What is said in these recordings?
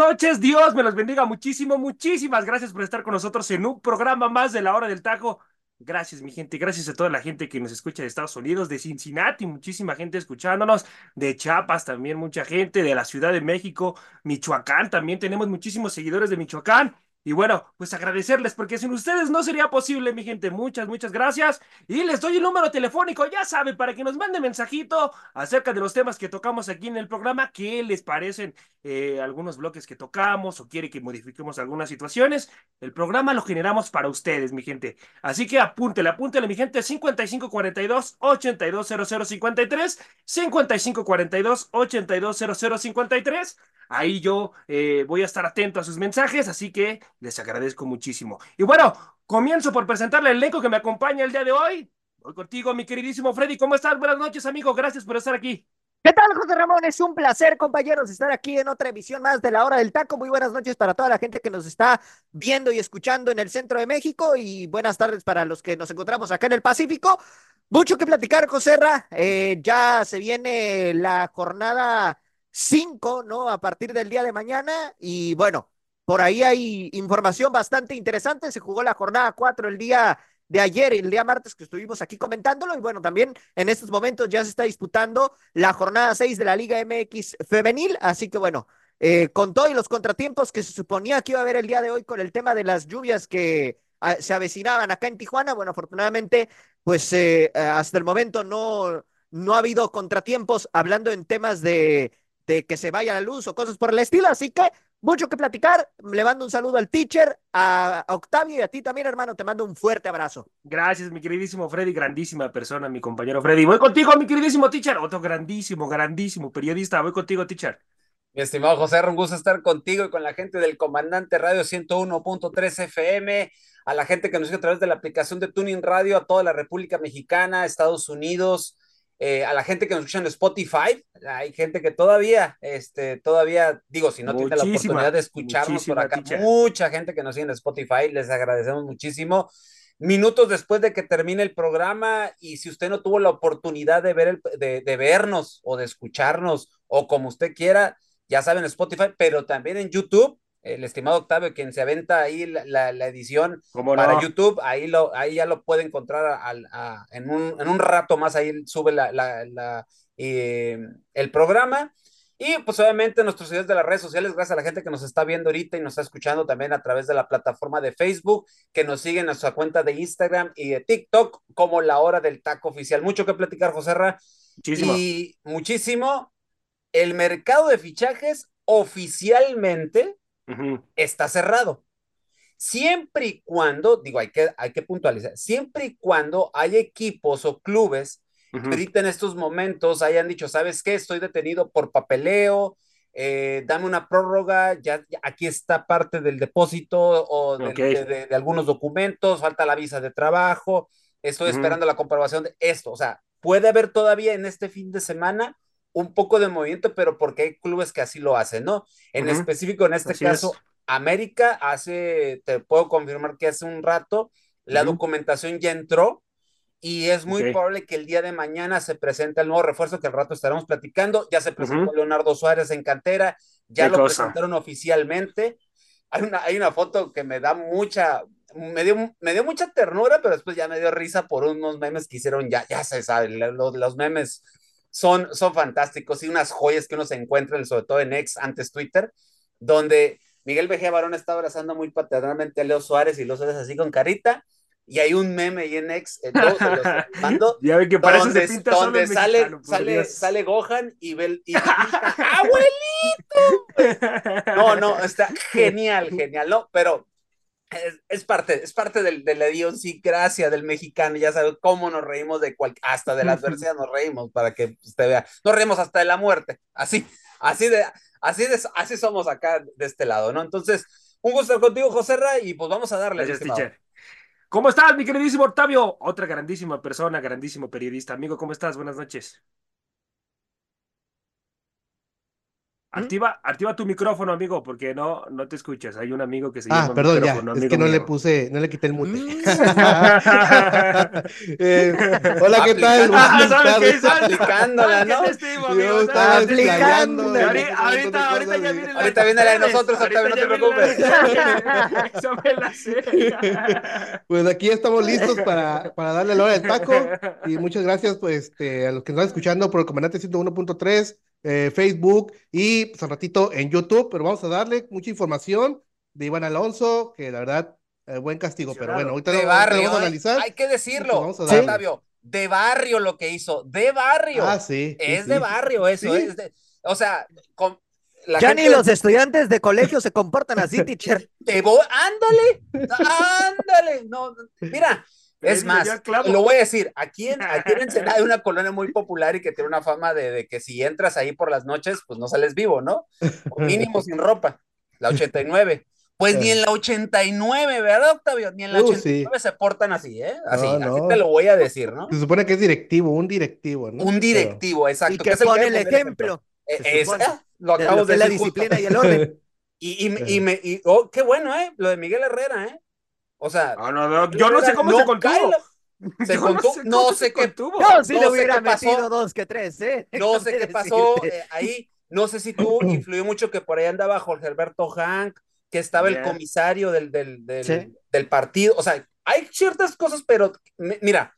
Noches. Dios me los bendiga muchísimo. Muchísimas gracias por estar con nosotros en un programa más de la hora del taco. Gracias, mi gente. Gracias a toda la gente que nos escucha de Estados Unidos, de Cincinnati, muchísima gente escuchándonos, de Chiapas también, mucha gente, de la Ciudad de México, Michoacán también. Tenemos muchísimos seguidores de Michoacán. Y bueno, pues agradecerles porque sin ustedes no sería posible, mi gente. Muchas, muchas gracias. Y les doy el número telefónico, ya saben, para que nos manden mensajito acerca de los temas que tocamos aquí en el programa, qué les parecen eh, algunos bloques que tocamos o quiere que modifiquemos algunas situaciones. El programa lo generamos para ustedes, mi gente. Así que apúntele, apúntele, mi gente, 5542 820053, 5542 820053. Ahí yo eh, voy a estar atento a sus mensajes, así que les agradezco muchísimo. Y bueno, comienzo por presentarle el elenco que me acompaña el día de hoy. Voy contigo, mi queridísimo Freddy. ¿Cómo estás? Buenas noches, amigo. Gracias por estar aquí. ¿Qué tal, José Ramón? Es un placer, compañeros, estar aquí en otra emisión más de la Hora del Taco. Muy buenas noches para toda la gente que nos está viendo y escuchando en el centro de México y buenas tardes para los que nos encontramos acá en el Pacífico. Mucho que platicar, José Ra. Eh, ya se viene la jornada 5, ¿no? A partir del día de mañana. Y bueno, por ahí hay información bastante interesante. Se jugó la jornada 4 el día de ayer, el día martes que estuvimos aquí comentándolo. Y bueno, también en estos momentos ya se está disputando la jornada 6 de la Liga MX femenil. Así que bueno, eh, con todos los contratiempos que se suponía que iba a haber el día de hoy con el tema de las lluvias que ah, se avecinaban acá en Tijuana, bueno, afortunadamente, pues eh, hasta el momento no, no ha habido contratiempos hablando en temas de de que se vaya la luz o cosas por el estilo. Así que mucho que platicar. Le mando un saludo al teacher, a, Octavio y a ti también, hermano. Te mando un fuerte abrazo. Gracias, mi queridísimo Freddy, grandísima persona, mi compañero Freddy. Voy contigo, mi queridísimo teacher. Otro grandísimo, grandísimo periodista. Voy contigo, teacher. Mi estimado José, un gusto estar contigo y con la gente del Comandante Radio 101.3 FM, a la gente que nos sigue a través de la aplicación de Tuning Radio, a toda la República Mexicana, Estados Unidos, eh, a la gente que nos escucha en Spotify, hay gente que todavía, este, todavía, digo, si no tiene la oportunidad de escucharnos por acá, mucha gente que nos sigue en Spotify, les agradecemos muchísimo. Minutos después de que termine el programa, y si usted no tuvo la oportunidad de, ver el, de, de vernos o de escucharnos, o como usted quiera, ya saben, Spotify, pero también en YouTube, el estimado Octavio, quien se aventa ahí la, la, edición para YouTube, ahí, lo, ahí ya lo puede encontrar en, un, en, un, rato más, ahí sube la, eh, el programa. Y pues obviamente nuestros seguidores de las redes sociales, gracias a la gente que nos está viendo ahorita y nos está escuchando también a través de la plataforma de Facebook, que nos siguen en nuestra cuenta de Instagram y de TikTok como la hora del taco oficial. Mucho que platicar, José Ra. Muchísimo. Y muchísimo. El mercado de fichajes oficialmente está cerrado. Siempre y cuando, digo, hay que, hay que puntualizar, siempre y cuando hay equipos o clubes que ahorita en estos momentos hayan dicho, ¿sabes qué? Estoy detenido por papeleo, eh, dame una prórroga, ya, aquí está parte del depósito o de, algunos documentos, falta la visa de trabajo, estoy esperando la comprobación de esto, o sea, puede haber todavía en este fin de semana un poco de movimiento, pero porque hay clubes que así lo hacen, ¿no? En específico, en este caso, América hace, te puedo confirmar que hace un rato la documentación ya entró y es muy probable que el día de mañana se presente el nuevo refuerzo que al rato estaremos platicando. Ya se presentó Leonardo Suárez en cantera, ya lo presentaron oficialmente. Hay una, hay una foto que me da mucha, me dio, me dio mucha ternura, pero después ya me dio risa por unos memes que hicieron, ya, ya se sabe, los, los memes son, son fantásticos y unas joyas que uno se encuentra, sobre todo en ex, antes Twitter, donde Miguel Vejía Barón está abrazando muy paternalmente a Leo Suárez y Leo Suárez así con carita. Y hay un meme ahí en ex, en todos los mando, ya ven que parece donde, pinta donde sale, sale, sale Gohan y ve y, ¡Abuelito! No, no, está genial, genial, ¿no? Pero es, parte, es parte del, de la idiosincrasia del mexicano, ya sabes cómo nos reímos de cual, hasta de la adversidad nos reímos, para que usted vea, nos reímos hasta de la muerte, así, así de, así de, así somos acá de este lado, ¿no? Entonces, un gusto estar contigo, José Ra, y pues vamos a darle. Gracias. ¿Cómo estás, mi queridísimo Octavio? Otra grandísima persona, grandísimo periodista. Amigo, ¿cómo estás? Buenas noches. ¿Mm? Activa, activa tu micrófono, amigo, porque no, no te escuchas. Hay un amigo que se ah, llama. perdón, ya. Es que no le puse, no le quité el mute. Mm. eh, hola, ¿qué tal? Ah, ¿sabes qué? ¿Sabes? Aplicándola, ¿no? Yo estaba aplicando. Ahorita, ahorita, ya viene la Ahorita viene la de nosotros, Octavio, no te preocupes. Eso me la sé. Pues aquí estamos listos para, para darle la hora del taco. Y muchas gracias pues, este, a los que nos están escuchando por el comandante 101.3 eh, Facebook y pues al ratito en YouTube, pero vamos a darle mucha información de Iván Alonso, que la verdad, eh, buen castigo, pero bueno, ahorita de lo, barrio, vamos a ¿eh? analizar. Hay que decirlo, Vamos a ¿Sí? darle. Octavio, de barrio lo que hizo, de barrio. Ah, sí. sí, es sí. de barrio eso, Sí. es de- o sea, con, la Ya ni los estudiantes de colegio se comportan así, teacher. te voy, ándale, ándale, no, mira, es más, lo voy a decir, aquí en, aquí en Ensenada hay una colonia muy popular y que tiene una fama de, de que si entras ahí por las noches, pues no sales vivo, ¿no? O mínimo sin ropa, la 89. Pues ni en la 89, ¿verdad, Octavio? Ni en la Uh, 89 se portan así, ¿eh? Así, No, así no. te lo voy a decir, ¿no? Se supone que es directivo, un directivo, ¿no? Un Pero- directivo, exacto. Y que es el pone que el ejemplo. Eh, supone, ah, lo de acabo lo que de la disciplina y el orden. Y, y, me- y me, y, oh, qué bueno, ¿eh? Lo de Miguel Herrera, ¿eh? O sea, No, no, no, yo no sé cómo se contuvo. Se cómo no sé qué, contuvo. Yo sí No le sé hubiera qué pasó. metido dos que tres, ¿eh? no sé qué pasó eh, ahí. No sé si tú influyó mucho que por ahí andaba Jorge Alberto Hank, que estaba el comisario del, del, del, Sí. del partido. O sea, hay ciertas cosas, pero mi- mira,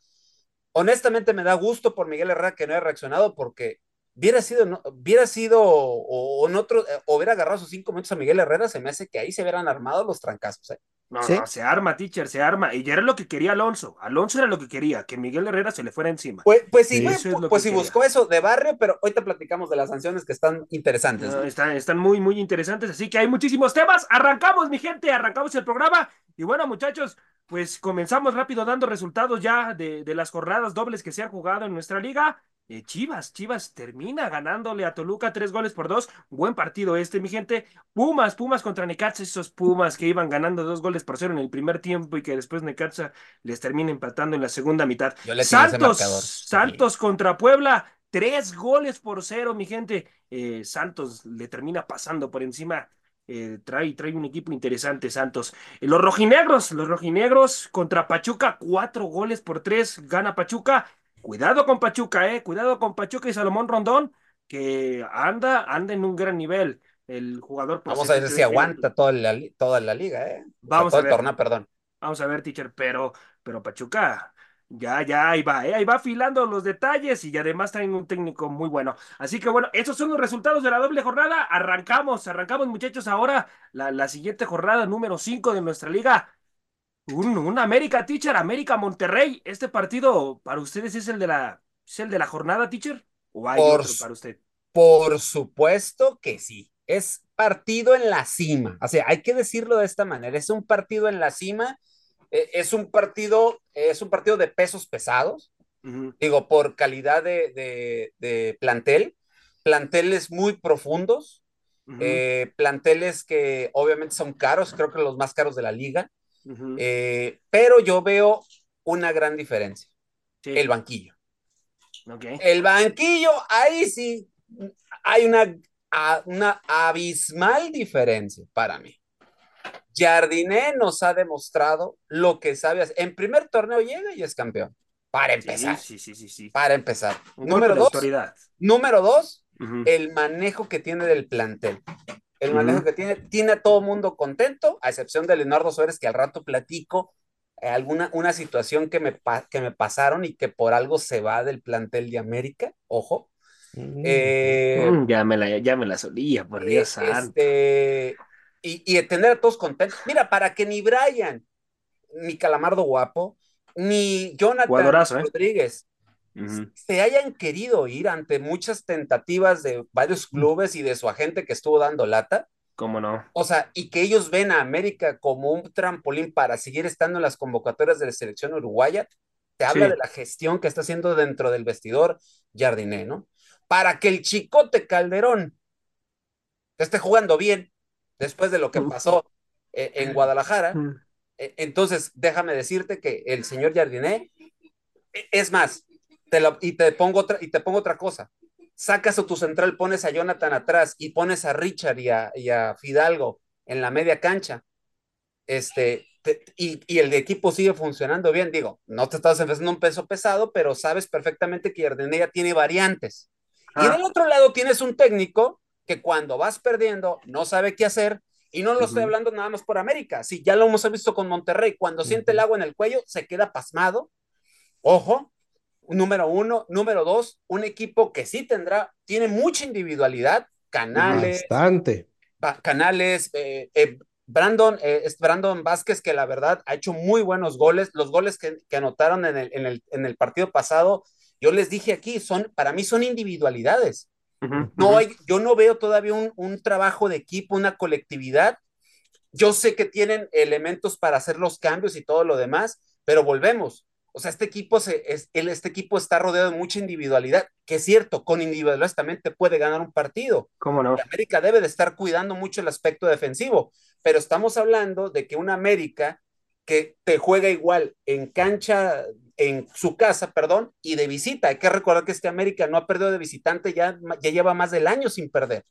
honestamente me da gusto por Miguel Herrera que no haya reaccionado porque hubiera sido, no, hubiera sido, o, o en otro, eh, o hubiera agarrado sus cinco minutos a Miguel Herrera, se me hace que ahí se hubieran armado los trancazos. ¿eh? No, ¿Sí? no, se arma, teacher, se arma. Y ya era lo que quería Alonso. Alonso era lo que quería, que Miguel Herrera se le fuera encima. Pues, pues sí, pues, pues que sí quería. buscó eso de barrio, pero ahorita platicamos de las sanciones que están interesantes. No, ¿no? están, están muy, muy interesantes, así que hay muchísimos temas. Arrancamos, mi gente, arrancamos el programa. Y bueno, muchachos, pues comenzamos rápido dando resultados ya de, de las jornadas dobles que se han jugado en nuestra liga. Eh, Chivas, Chivas termina ganándole a Toluca tres goles por dos. Buen partido este, mi gente. Pumas, Pumas contra Necaxa, esos Pumas que iban ganando dos goles por cero en el primer tiempo y que después Necaxa les termina empatando en la segunda mitad. Yo Santos. Santos contra Puebla, tres goles por cero, mi gente. Eh, Santos le termina pasando por encima. eh, trae, trae un equipo interesante, Santos. Eh, los rojinegros, los rojinegros contra Pachuca, cuatro goles por tres, gana Pachuca. Cuidado con Pachuca, eh, cuidado con Pachuca y Salomón Rondón, que anda, anda en un gran nivel. El jugador. pues, Vamos a ver si aguanta toda la, toda la liga, ¿eh? O sea, Vamos todo a el ver. torneo, perdón. Vamos a ver, teacher, pero, pero Pachuca, ya, ya, ahí va, ¿eh? ahí va afilando los detalles y además traen un técnico muy bueno. Así que bueno, esos son los resultados de la doble jornada. Arrancamos, arrancamos, muchachos, ahora la, la siguiente jornada número 5 de nuestra liga. Un, un América, teacher, América Monterrey. Este partido para ustedes es el de la, es el de la jornada, teacher, o hay Por otro para usted. Por supuesto que sí. Es partido en la cima. O sea, hay que decirlo de esta manera. Es un partido en la cima. eh, Es un partido, es un partido de pesos pesados. Digo, por calidad de, de- de plantel. Planteles muy profundos. eh, planteles que obviamente son caros. Creo que los más caros de la liga. Ujú. eh, pero yo veo una gran diferencia. Sí, El banquillo. ok. El banquillo, ahí sí hay una, a- una abismal diferencia para mí. Jardiné nos ha demostrado lo que sabe hacer. En primer torneo llega y es campeón. Para empezar. Sí, sí, sí, sí. Para empezar. Un Número golpe de dos. Número dos, Ujú. el manejo que tiene del plantel. El manejo que tiene, tiene a todo mundo contento, a excepción de Leonardo Suárez, que al rato platico eh, alguna una situación que me, que me pasaron y que por algo se va del plantel de América. Ojo. Mm, Eh, Mm, ya, me la, ya me la solía, por Dios eh, santo. este, y, tener a todos contentos. Mira, para que ni Brian, ni Calamardo Guapo, ni Jonathan ¿eh? Se hayan querido ir ante muchas tentativas de varios clubes y de su agente que estuvo dando lata, ¿Cómo no? O sea, y que ellos ven a América como un trampolín para seguir estando en las convocatorias de la selección uruguaya, te habla Sí. de la gestión que está haciendo dentro del vestidor Jardiné, ¿no? Para que el chicote Calderón esté jugando bien después de lo que pasó eh, en Guadalajara, Mm. eh, entonces déjame decirte que el señor Jardiné, eh, es más, te y, te pongo otra, y te pongo otra cosa. Sacas a tu central, pones a Jonathan atrás y pones a Richard y a, y a Fidalgo en la media cancha. Este, te- y, y el equipo sigue funcionando bien. Digo, no te estás enfrentando un peso pesado, pero sabes perfectamente que Jardiné ya tiene variantes. Y Ah. del otro lado tienes un técnico que cuando vas perdiendo no sabe qué hacer. Y no lo estoy hablando nada más por América. Sí, ya lo hemos visto con Monterrey. Cuando siente el agua en el cuello, se queda pasmado. Ojo, número uno. Número dos, un equipo que sí tendrá, tiene mucha individualidad. Canales, Bastante. Ba- Canales, eh, eh, Brandon, eh, es Brandon Vázquez, que la verdad ha hecho muy buenos goles. Los goles que, que anotaron en el, en, el, en el partido pasado, yo les dije aquí, son, para mí son individualidades. No hay, yo no veo todavía un, un trabajo de equipo, una colectividad. Yo sé que tienen elementos para hacer los cambios y todo lo demás, pero volvemos. O sea, este equipo, se, es, el, este equipo está rodeado de mucha individualidad, que es cierto, con individualidad también te puede ganar un partido. ¿Cómo no? Y América debe de estar cuidando mucho el aspecto defensivo, pero estamos hablando de que una América que te juega igual en cancha, en su casa, perdón, y de visita. Hay que recordar que este América no ha perdido de visitante, ya, ya lleva más del año sin perder.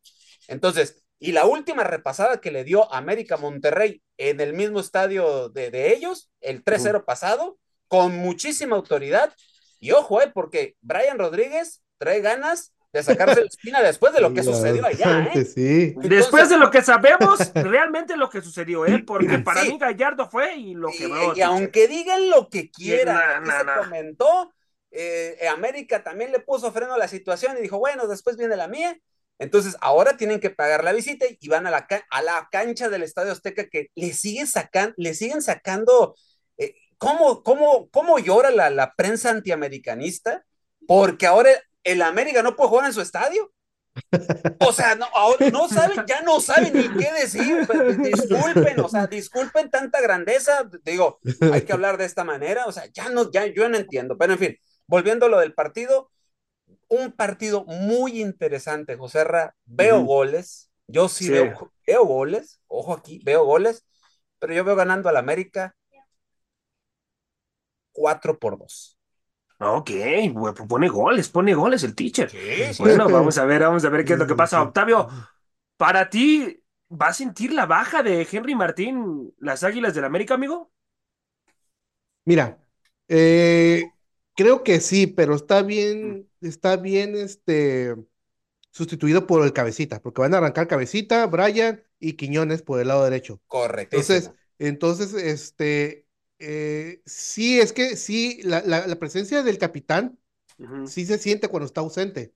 Entonces, y la última repasada que le dio América Monterrey en el mismo estadio de, de ellos, el 3-0 uh. pasado, con muchísima autoridad. Y ojo, eh, porque Brian Rodríguez trae ganas de sacarse la espina después de lo que sucedió allá, ¿eh? Sí. Entonces, después de lo que sabemos, realmente lo que sucedió, ¿eh? Porque para sí. mí Gallardo fue y lo que Y, y aunque digan lo que quieran, se comentó, eh, América también le puso freno a la situación y dijo, bueno, después viene la mía. Entonces, ahora tienen que pagar la visita y van a la, a la cancha del Estadio Azteca que le siguen, sacan, le siguen sacando. ¿Cómo, cómo, ¿Cómo llora la, la prensa antiamericanista? Porque ahora el América no puede jugar en su estadio. O sea, no, ahora no saben, ya no saben ni qué decir. Pues, Disculpen, o sea, disculpen tanta grandeza. Digo, hay que hablar de esta manera. O sea, ya no, ya yo no entiendo. Pero en fin, volviendo a lo del partido, un partido muy interesante, José Ra. Veo uh -huh. goles. Yo sí, sí, Veo, veo goles. Ojo aquí, veo goles. Pero yo veo ganando al América 4 por 2. Ok, bueno, pone goles, pone goles el teacher. Sí, sí. Bueno, vamos a ver, vamos a ver qué es lo que pasa. Octavio, para ti, ¿va a sentir la baja de Henry Martín las Águilas del América, amigo? Mira, eh, creo que sí, pero está bien, está bien este sustituido por el cabecita, porque van a arrancar cabecita, Brian y Quiñones por el lado derecho. Correcto. Entonces, entonces, este, eh, sí, es que sí, la, la, la presencia del capitán uh -huh. sí se siente cuando está ausente,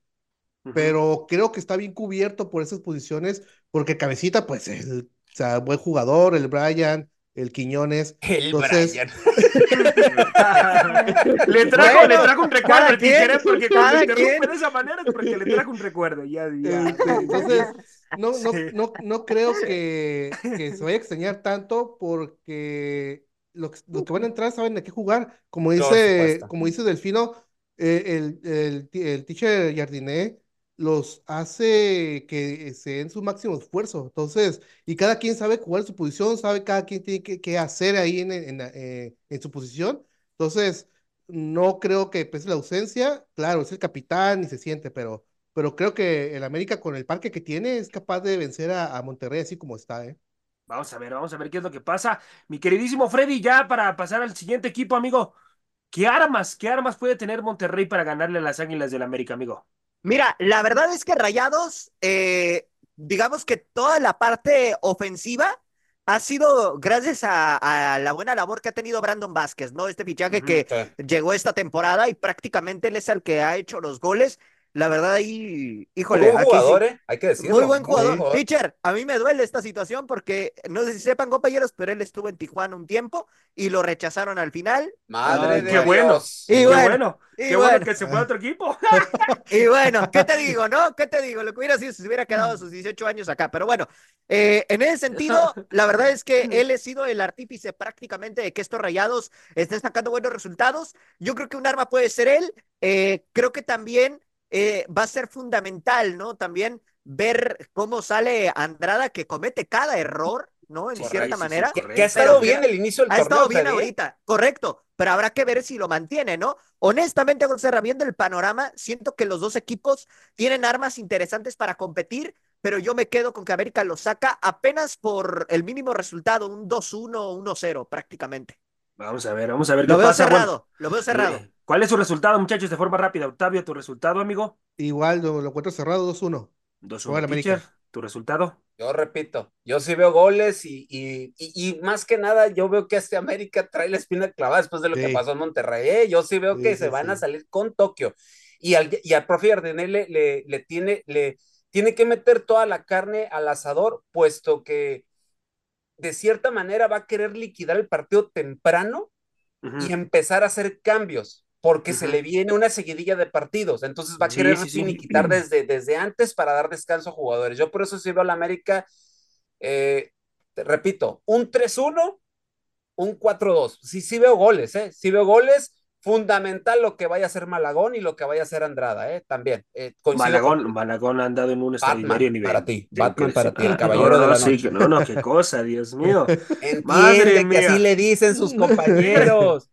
uh -huh. pero creo que está bien cubierto por esas posiciones, porque Cabecita, pues, el, o sea, buen jugador, el Brian, el Quiñones. El entonces... Brian. le, trajo, bueno, le trajo un recuerdo porque cuando interrumpe de esa manera es porque le trajo un recuerdo. Ya, ya. Este, entonces, no, no, no, no creo que, que se vaya a extrañar tanto, porque los, los, que van a entrar saben de qué jugar. Como dice, como dice Delfino, eh, el, el, el, teacher Jardiné los hace que se den su máximo esfuerzo. Entonces, y cada quien sabe jugar su posición, sabe cada quien tiene que, que hacer ahí en, en, en, en, su posición. Entonces, no creo que pese la ausencia. Claro, es el capitán y se siente, pero, pero creo que el América con el parque que tiene es capaz de vencer a, a Monterrey así como está, ¿eh? Vamos a ver, vamos a ver qué es lo que pasa. Mi queridísimo Freddy, ya para pasar al siguiente equipo, amigo. ¿Qué armas, qué armas puede tener Monterrey para ganarle a las Águilas del América, amigo? Mira, la verdad es que Rayados, eh, digamos que toda la parte ofensiva ha sido gracias a, a, la buena labor que ha tenido Brandon Vázquez, ¿no? Este fichaje uh -huh, que sí. llegó esta temporada y prácticamente él es el que ha hecho los goles. La verdad ahí, híjole. Muy buen aquí sí- jugador, ¿eh? Hay que decirlo. Muy buen muy jugador. Teacher, a mí me duele esta situación porque no sé si sepan, compañeros, pero él estuvo en Tijuana un tiempo y lo rechazaron al final. Madre Ay, de qué bueno. Y qué bueno, bueno, y qué bueno bueno. que se fue a otro equipo. Y bueno, ¿qué te digo, no? ¿Qué te digo? Lo que hubiera sido si se hubiera quedado a sus 18 años acá. Pero bueno, eh, en ese sentido, la verdad es que él ha sido el artífice prácticamente de que estos rayados estén sacando buenos resultados. Yo creo que un arma puede ser él. Eh, creo que también eh, va a ser fundamental, ¿no? También ver cómo sale Andrada, que comete cada error, ¿no? En Correcto, cierta manera. sí, Que, que ha estado Pero bien el inicio del Ha torneo. estado bien ¿eh? ahorita, correcto, pero habrá que ver si lo mantiene, ¿no? Honestamente, José, viendo el panorama, siento que los dos equipos tienen armas interesantes para competir, pero yo me quedo con que América lo saca apenas por el mínimo resultado, un 2-1, 1-0 prácticamente. Vamos a ver, vamos a ver qué Lo veo pasa. Bueno, cerrado, lo veo cerrado. ¿Cuál es su resultado, muchachos, de forma rápida? Octavio, tu resultado, amigo. Igual lo, lo encuentro cerrado 2-1. 2-1, Juega el América. teacher. Tu resultado. Yo repito, yo sí veo goles y, y, y, y más que nada yo veo que este América trae la espina clavada después de lo que pasó en Monterrey. ¿eh? Yo sí veo Sí, que sí, se van a salir con Tokio. Y al, y al profe Ardenel le, le, le tiene, le tiene que meter toda la carne al asador, puesto que de cierta manera va a querer liquidar el partido temprano y empezar a hacer cambios, porque se le viene una seguidilla de partidos, entonces va a Sí, querer sí, sí. finiquitar desde, desde antes para dar descanso a jugadores. Yo por eso veo a la América, eh, te repito, un 3-1, un 4-2. Sí, sí veo goles, ¿eh? Sí veo goles. Fundamental lo que vaya a hacer Malagón y lo que vaya a hacer Andrada, ¿eh? También. eh, Malagón, con- Malagón ha andado en un extraordinario nivel. para ti, De Batman para ti, el caballero No, de no, la sí, noche. no, no, qué cosa, Dios mío. Entiende Madre que mía. así le dicen sus compañeros.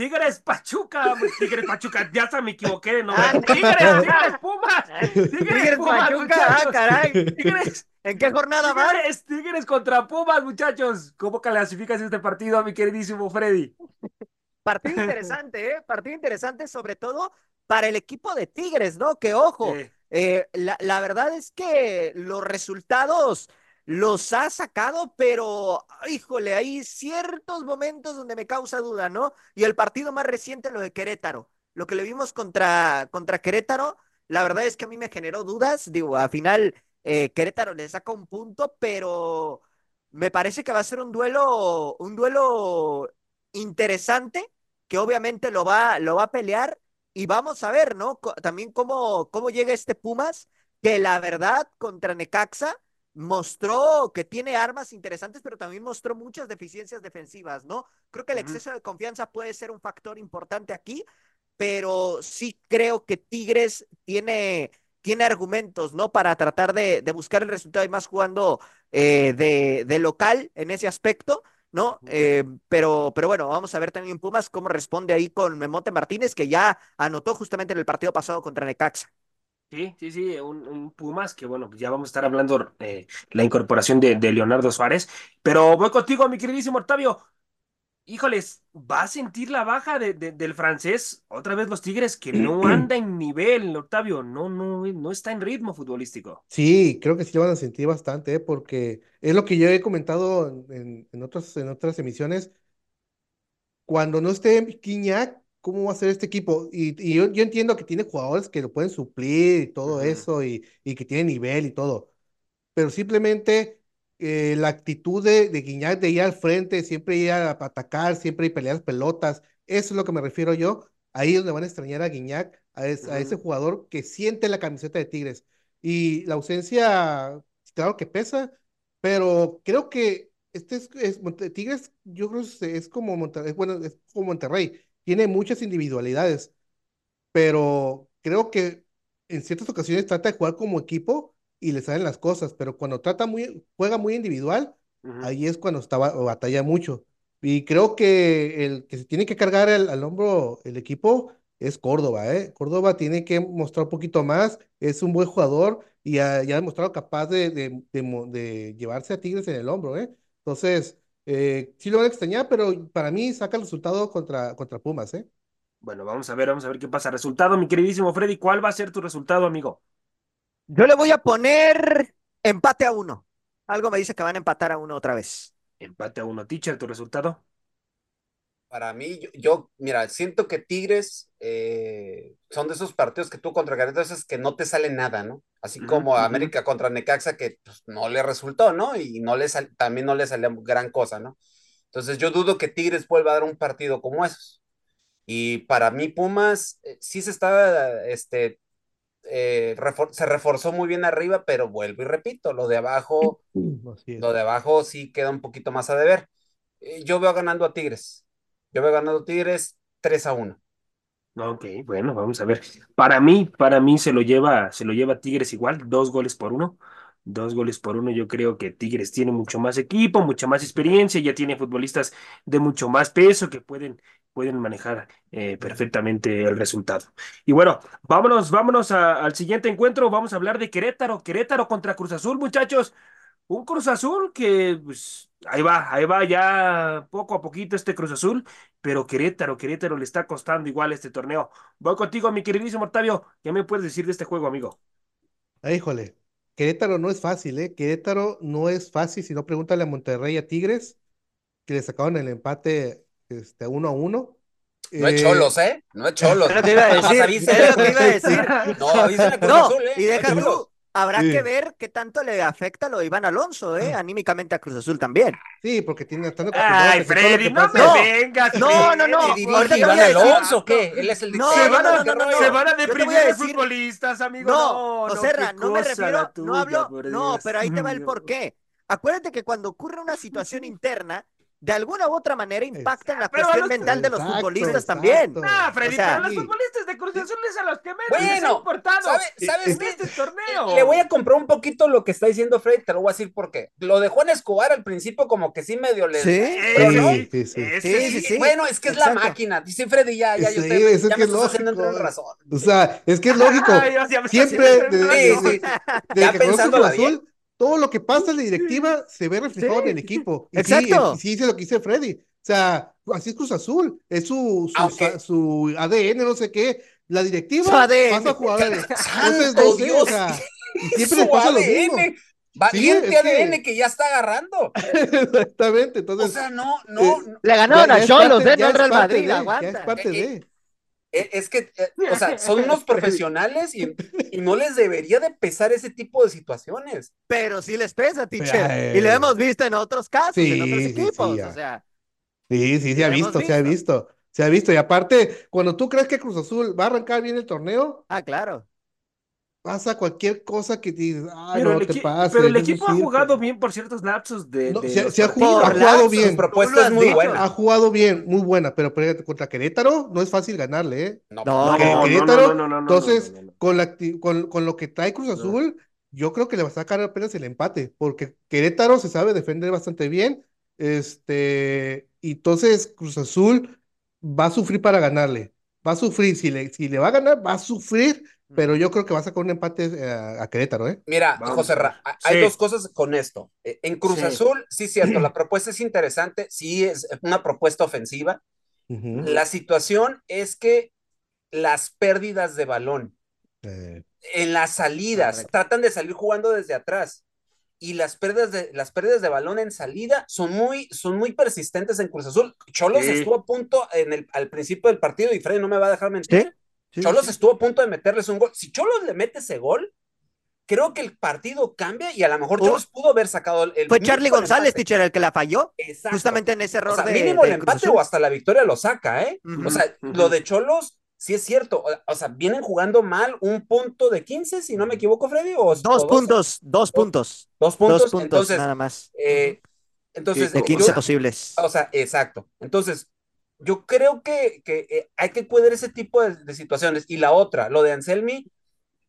Tigres Pachuca, Tigres Pachuca, ya hasta me equivoqué de nombre. Ah, Tigres, Tigres Pumas, Tigres, Tigres Pumas, Pachuca, ah, caray. Tigres, ¿En qué jornada va? Tigres, Tigres contra Pumas, muchachos. ¿Cómo clasificas este partido, mi queridísimo Freddy? Partido interesante, ¿eh? Partido interesante, sobre todo para el equipo de Tigres, ¿no? Que ojo, Eh, eh, la, la verdad es que los resultados los ha sacado, pero híjole, hay ciertos momentos donde me causa duda, ¿no? Y el partido más reciente, lo de Querétaro, lo que le vimos contra, contra Querétaro, la verdad es que a mí me generó dudas, digo, al final eh, Querétaro le saca un punto, pero me parece que va a ser un duelo, un duelo interesante, que obviamente lo va, lo va a pelear. Y vamos a ver, ¿no? También cómo, cómo llega este Pumas, que la verdad contra Necaxa mostró que tiene armas interesantes, pero también mostró muchas deficiencias defensivas, ¿no? Creo que el exceso de confianza puede ser un factor importante aquí, pero sí creo que Tigres tiene, tiene argumentos, ¿no? Para tratar de, de buscar el resultado y más jugando eh, de, de local en ese aspecto. ¿no? Eh, pero, pero bueno, vamos a ver también Pumas cómo responde ahí con Memote Martínez, que ya anotó justamente en el partido pasado contra Necaxa. Sí, sí, sí, un, un Pumas que bueno, ya vamos a estar hablando eh, la incorporación de, de Leonardo Suárez, pero voy contigo, mi queridísimo Octavio. Híjoles, ¿va a sentir la baja de, de- del francés? Otra vez los Tigres que no anda en nivel, Octavio, no, no, no está en ritmo futbolístico. Sí, creo que sí lo van a sentir bastante, ¿eh? porque es lo que yo he comentado en, en, otras, en otras emisiones. Cuando no esté Guiñac, ¿cómo va a ser este equipo? Y, y yo, yo entiendo que tiene jugadores que lo pueden suplir y todo Ujú. eso, y, y que tiene nivel y todo, pero simplemente eh, la actitud de, de Guiñac de ir al frente, siempre ir a, atacar, siempre ir a pelear pelotas, eso es lo que me refiero yo. Ahí es donde van a extrañar a Guiñac, a, es- a ese jugador que siente la camiseta de Tigres. Y la ausencia, claro que pesa, pero creo que este es, es Tigres, yo creo que es, es como Monterrey, bueno, es como Monterrey, tiene muchas individualidades, pero creo que en ciertas ocasiones trata de jugar como equipo y le salen las cosas, pero cuando trata muy, juega muy individual, Ujú. ahí es cuando estaba, batalla mucho. Y creo que el que se tiene que cargar al, al hombro el equipo es Córdoba, ¿eh? Córdoba tiene que mostrar un poquito más, es un buen jugador y ha- ya ha demostrado capaz de, de, de mo- de llevarse a Tigres en el hombro, ¿eh? Entonces, eh, sí lo van a extrañar, pero para mí saca el resultado contra, contra Pumas, ¿eh? Bueno, vamos a ver, vamos a ver qué pasa. Resultado, mi queridísimo Freddy, ¿cuál va a ser tu resultado, amigo? Yo le voy a poner empate a uno. Algo me dice que van a empatar a uno otra vez. Empate a uno, teacher, tu resultado. Para mí, yo, yo, mira, siento que Tigres, eh, son de esos partidos que tú contra Querétaro es que no te sale nada, ¿no? Así como América contra Necaxa que pues, no le resultó, ¿no? Y no le también no le salió gran cosa, ¿no? Entonces yo dudo que Tigres vuelva a dar un partido como esos. Y para mí Pumas eh, sí se está, este, eh, se reforzó muy bien arriba, pero vuelvo y repito, lo de abajo, lo de abajo sí queda un poquito más a deber. Eh, yo veo ganando a Tigres. Yo veo ganando a Tigres 3 a 1. Ok, bueno, vamos a ver. Para mí, para mí se lo lleva, se lo lleva Tigres igual, dos goles por uno. Dos goles por uno. Yo creo que Tigres tiene mucho más equipo, mucha más experiencia, ya tiene futbolistas de mucho más peso que pueden, pueden manejar eh, perfectamente el resultado. Y bueno, vámonos, vámonos al siguiente encuentro. Vamos a hablar de Querétaro. Querétaro contra Cruz Azul, muchachos. Un Cruz Azul que pues, ahí va, ahí va ya poco a poquito este Cruz Azul, pero Querétaro, Querétaro le está costando igual este torneo. Voy contigo, mi queridísimo Octavio. ¿Qué me puedes decir de este juego, amigo? Ah, híjole, Querétaro no es fácil, ¿eh? Querétaro no es fácil, si no pregúntale a Monterrey y a Tigres, que le sacaron el empate este, uno a uno. No es cholos, ¿eh? No es cholos. Pero te iba a decir, te iba a decir. No, Cruz Azul, ¿eh? Y deja tú, Habrá que ver qué tanto le afecta lo de Iván Alonso, ¿eh? Anímicamente a Cruz Azul también. Sí, porque tiene están Ay, Freddy, no me vengas. No, no, no. Iván Alonso qué? Él es el no, se, van a, no, se van a deprimir los futbolistas, amigo. No, no, Serra, no me refiero, no hablo, no, pero ahí te va el porqué. Acuérdate que cuando ocurre una situación interna, de alguna u otra manera impacta en la cuestión mental de los futbolistas también. Ah, Freddy, pero los futbolistas de Cruz Azul es a los que menos bueno, les ha importado ¿sabes, qué? este torneo. Le voy a comprar un poquito lo que está diciendo Freddy, te lo voy a decir por qué. Lo de Juan Escobar al principio como que sí medio le... Sí, sí, sí, sí, Bueno, es que es la máquina. Dice Freddy, ya, ya, yo te, es ya que me es lógico. razón. O sea, es que es lógico. Siempre, de, ya pensando Cruz Azul, todo lo que pasa en la directiva se ve reflejado en el equipo. Y Exacto. Sí, sí, dice lo que dice Freddy. O sea, así es Cruz Azul, es su, su, su ADN, no sé qué. La directiva pasa a jugadores. ¡Santo Dios! O sea, y siempre les pasa lo mismo. Valiente ADN que... ya está agarrando. Exactamente, entonces. O sea, no, no. Le ganaron a Cholos, ¿eh? No al Real Madrid, aguanta. es parte eh, de. Eh, es que, eh, o sea, son unos profesionales y, no les debería de pesar ese tipo de situaciones. Pero sí les pesa, teacher. y lo hemos visto en otros casos, en otros equipos, sí, o sea. Sí, sí, se ha visto, se ha visto. Se ha visto. Y aparte, cuando tú crees que Cruz Azul va a arrancar bien el torneo. Ah, claro pasa cualquier cosa que dices, ay, no te pasa. Pero el equipo ha jugado bien por ciertos lapsos de. se, ha, jugado, bien. propuesta es muy buena. Ha jugado bien, muy buena, pero contra Querétaro no es fácil ganarle, ¿eh? No, no, Querétaro, entonces, con, la, con, con, lo que trae Cruz Azul, yo creo que le va a sacar apenas el empate, porque Querétaro se sabe defender bastante bien. Este, y entonces Cruz Azul va a sufrir para ganarle. Va a sufrir, si le, si le va a ganar, va a sufrir pero yo creo que va a sacar un empate eh, a, Querétaro, ¿eh? Mira, José Ra, hay dos cosas con esto. Eh, en Cruz Azul, sí, cierto, la propuesta es interesante, sí es una propuesta ofensiva. La situación es que las pérdidas de balón eh. en las salidas tratan de salir jugando desde atrás y las pérdidas de las pérdidas de balón en salida son muy son muy persistentes en Cruz Azul. Cholos estuvo a punto en el al principio del partido y Freddy no me va a dejar mentir. Cholos estuvo a punto de meterles un gol. Si Cholos le mete ese gol, creo que el partido cambia y a lo mejor Cholos pudo haber sacado el. Fue Charlie González, teacher, el que la falló. Justamente en ese error. O sea, mínimo el empate o hasta la victoria lo saca, ¿eh? o sea, lo de Cholos. Sí es cierto, o, sea, vienen jugando mal un punto de 15, si no me equivoco, Freddy. O, dos, puntos, dos, puntos, dos puntos. Dos puntos, entonces, nada más. Eh, entonces, de 15 posibles. O sea, exacto. Entonces, yo creo que, eh, hay que cuidar ese tipo de, situaciones. Y la otra, lo de Anselmi,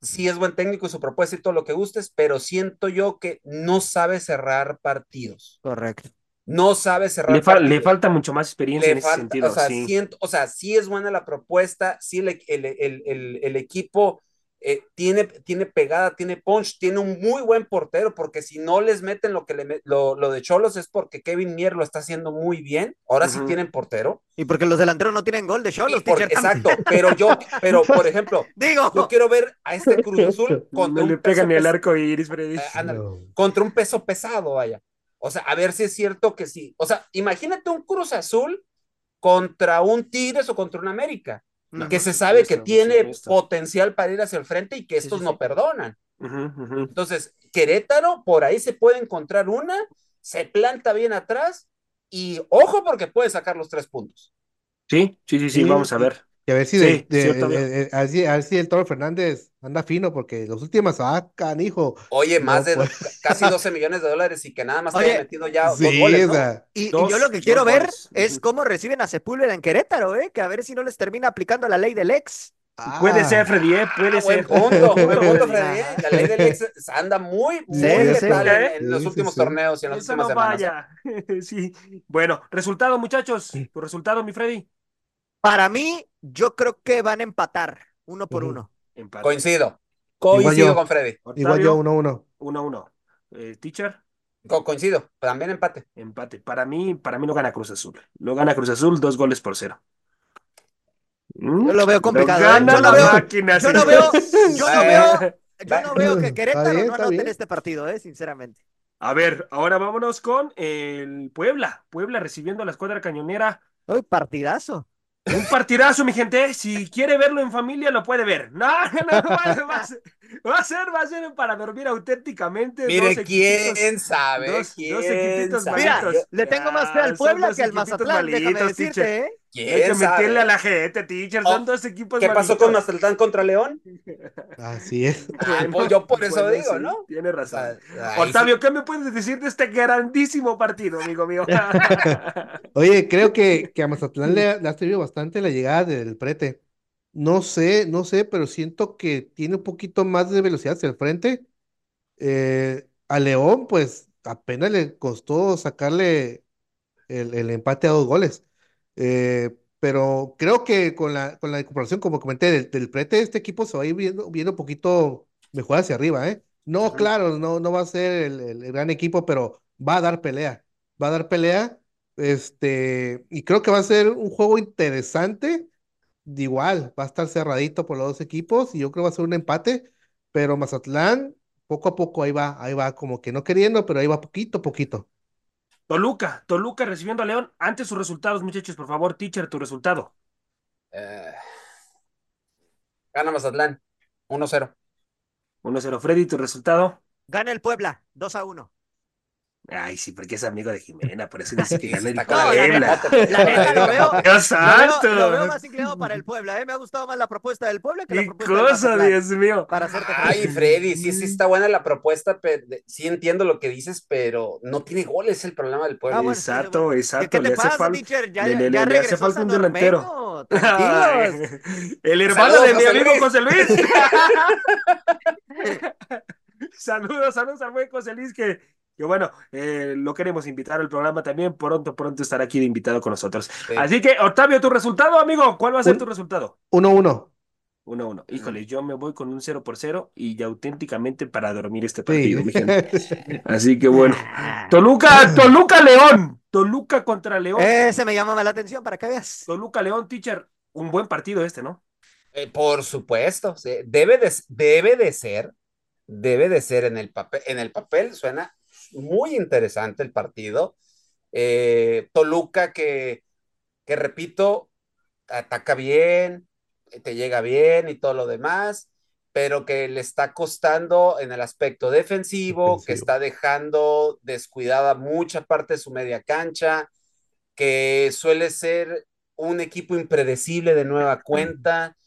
sí es buen técnico y su propuesta y todo lo que gustes, pero siento yo que no sabe cerrar partidos. Correcto. No sabe cerrar le, partidos. le falta mucho más experiencia en ese sentido. O sea, siento, o sea, sí es buena la propuesta, sí el, el equipo eh, tiene, tiene pegada, tiene punch, tiene un muy buen portero, porque si no les meten lo que le lo, lo, de Cholos es porque Kevin Mier lo está haciendo muy bien. Ahora sí tienen portero. Y porque los delanteros no tienen gol de Cholos. exacto, pero yo, pero por ejemplo, Digo. yo quiero ver a este Cruz Azul contra no un le ni el arco iris, Freddy. Eh, contra un peso pesado, vaya. O sea, a ver si es cierto que sí. O sea, imagínate un Cruz Azul contra un Tigres o contra un América No, que no, se sabe que tiene potencial para ir hacia el frente y que Sí, estos sí, no perdonan. Entonces, Querétaro, por ahí se puede encontrar una, se planta bien atrás y ojo porque puede sacar los tres puntos. Sí, sí, sí, sí, vamos a ver. Y a ver si, Sí, de- de- sí, Octavio. eh, eh, a ver si, a ver si el Toro Fernández anda fino, porque los últimos, ah, canijo. Oye, No, más de pues. casi 12 millones de dólares y que nada más Oye, haya metido ya Y, yo lo que quiero ver goles. es cómo reciben a Sepúlveda en Querétaro, ¿eh? Que a ver si no les termina aplicando la ley del ex. Puede ah, ser, Freddy, ¿eh? Puede Ah, ser. buen punto, buen punto, Freddy. ¿eh? La ley del ex anda muy, muy Sí, letal sí. en, en los Sí, últimos sí. torneos y en las Eso últimas no semanas. vaya. Sí. Bueno, resultado, muchachos. Tu resultado, mi Freddy. Para mí, yo creo que van a empatar uno por uno. Empate. Coincido. Igual Coincido yo. con Freddy. igual yo, uno a uno. 1-1. Eh, teacher, Co- coincido. También empate. empate. Para mí, para mí no gana Cruz Azul. No gana Cruz Azul, dos goles por cero. ¿Mm? Yo lo veo complicado, Lo ¿eh? gana Yo no la veo- máquina, yo no veo- yo no veo- Yo no veo que Querétaro bien, no anote en este partido, ¿eh? Sinceramente. A ver, ahora vámonos con el Puebla. Puebla recibiendo a la escuadra cañonera. Uy, partidazo. Un partidazo, mi gente. Si quiere verlo en familia, lo puede ver. No, no, no, ser, va a ser, va a ser para dormir auténticamente. Mire, quién sabe. dos- quién dos equipitos sabe? Mira, le tengo más fe al Puebla que al Mazatlán, déjame decirte, teacher. ¿eh? ¿Quién Hay que sabe? meterle a la gente, teacher. Son Oh, dos equipos ¿Qué pasó con. Mazatlán contra León? Así es. Ah, pues yo por eso Bueno, digo, sí, ¿no? Tiene razón. ahí Octavio, ¿qué me puedes decir de este grandísimo partido, amigo mío? Oye, creo que, que a Mazatlán le, le ha servido bastante la llegada del Prete. No sé, no sé, pero siento que tiene un poquito más de velocidad hacia el frente. Eh, a León, pues apenas le costó sacarle el, el empate a dos goles. Eh, pero creo que con la, con la incorporación, como comenté, del, del Prete, este equipo se va a ir viendo, viendo un poquito mejor hacia arriba, ¿eh? No, claro, no, no va a ser el, el- el gran equipo, pero va a dar pelea. Va a dar pelea. Este, y creo que va a ser un juego interesante. De igual, va a estar cerradito por los dos equipos y yo creo que va a ser un empate, pero Mazatlán, poco a poco ahí va, ahí va, como que no queriendo, pero ahí va poquito a poquito. Toluca, Toluca recibiendo a León. Antes sus resultados, muchachos, por favor, teacher, tu resultado. Eh, gana Mazatlán. 1-0. 1-0. Freddy, tu resultado. Gana el Puebla, 2 a 1. Ay, sí, porque es amigo de Jimena, por eso dice que Sí, gana el Puebla. neta, la neta, lo veo- Dios Lo veo, santo. lo veo más inclinado para el Puebla, ¿eh? Me ha gustado más la propuesta del Puebla que la Qué propuesta del cosa, Mazatlán, Dios mío. Para hacerte Ay. Freddy, sí, sí está buena la propuesta, pero sí entiendo lo que dices, pero no tiene goles es el problema del pueblo. Ah, bueno, Exacto, exacto. ¿Qué, qué le te hace pasa, falta- teacher? Ya, le- le- ya le hace falta un delantero. El hermano Saludos, de mi José amigo Luis. José Luis. saludos, saludos al buen José Luis que, que bueno, eh, lo queremos invitar al programa también. Pronto, pronto estará aquí de invitado con nosotros. Sí. Así que, Octavio, tu resultado, amigo. ¿Cuál va a ser Un- tu resultado? 1-1. 1-1. Híjole, yo me voy con un 0 por 0 y ya auténticamente para dormir este Sí. partido, mi gente. Así que bueno. Toluca, Toluca León. Toluca contra León. Ese me llama más la atención para que veas. Toluca León, teacher. Un buen partido este, ¿no? Eh, por supuesto, sí, debe de, debe de ser, debe de ser en el papel, en el papel suena muy interesante el partido. Eh, Toluca que, que repito, ataca bien, te llega bien y todo lo demás, pero que le está costando en el aspecto defensivo, que Defensivo. está dejando descuidada mucha parte de su media cancha, que suele ser un equipo impredecible de nueva cuenta.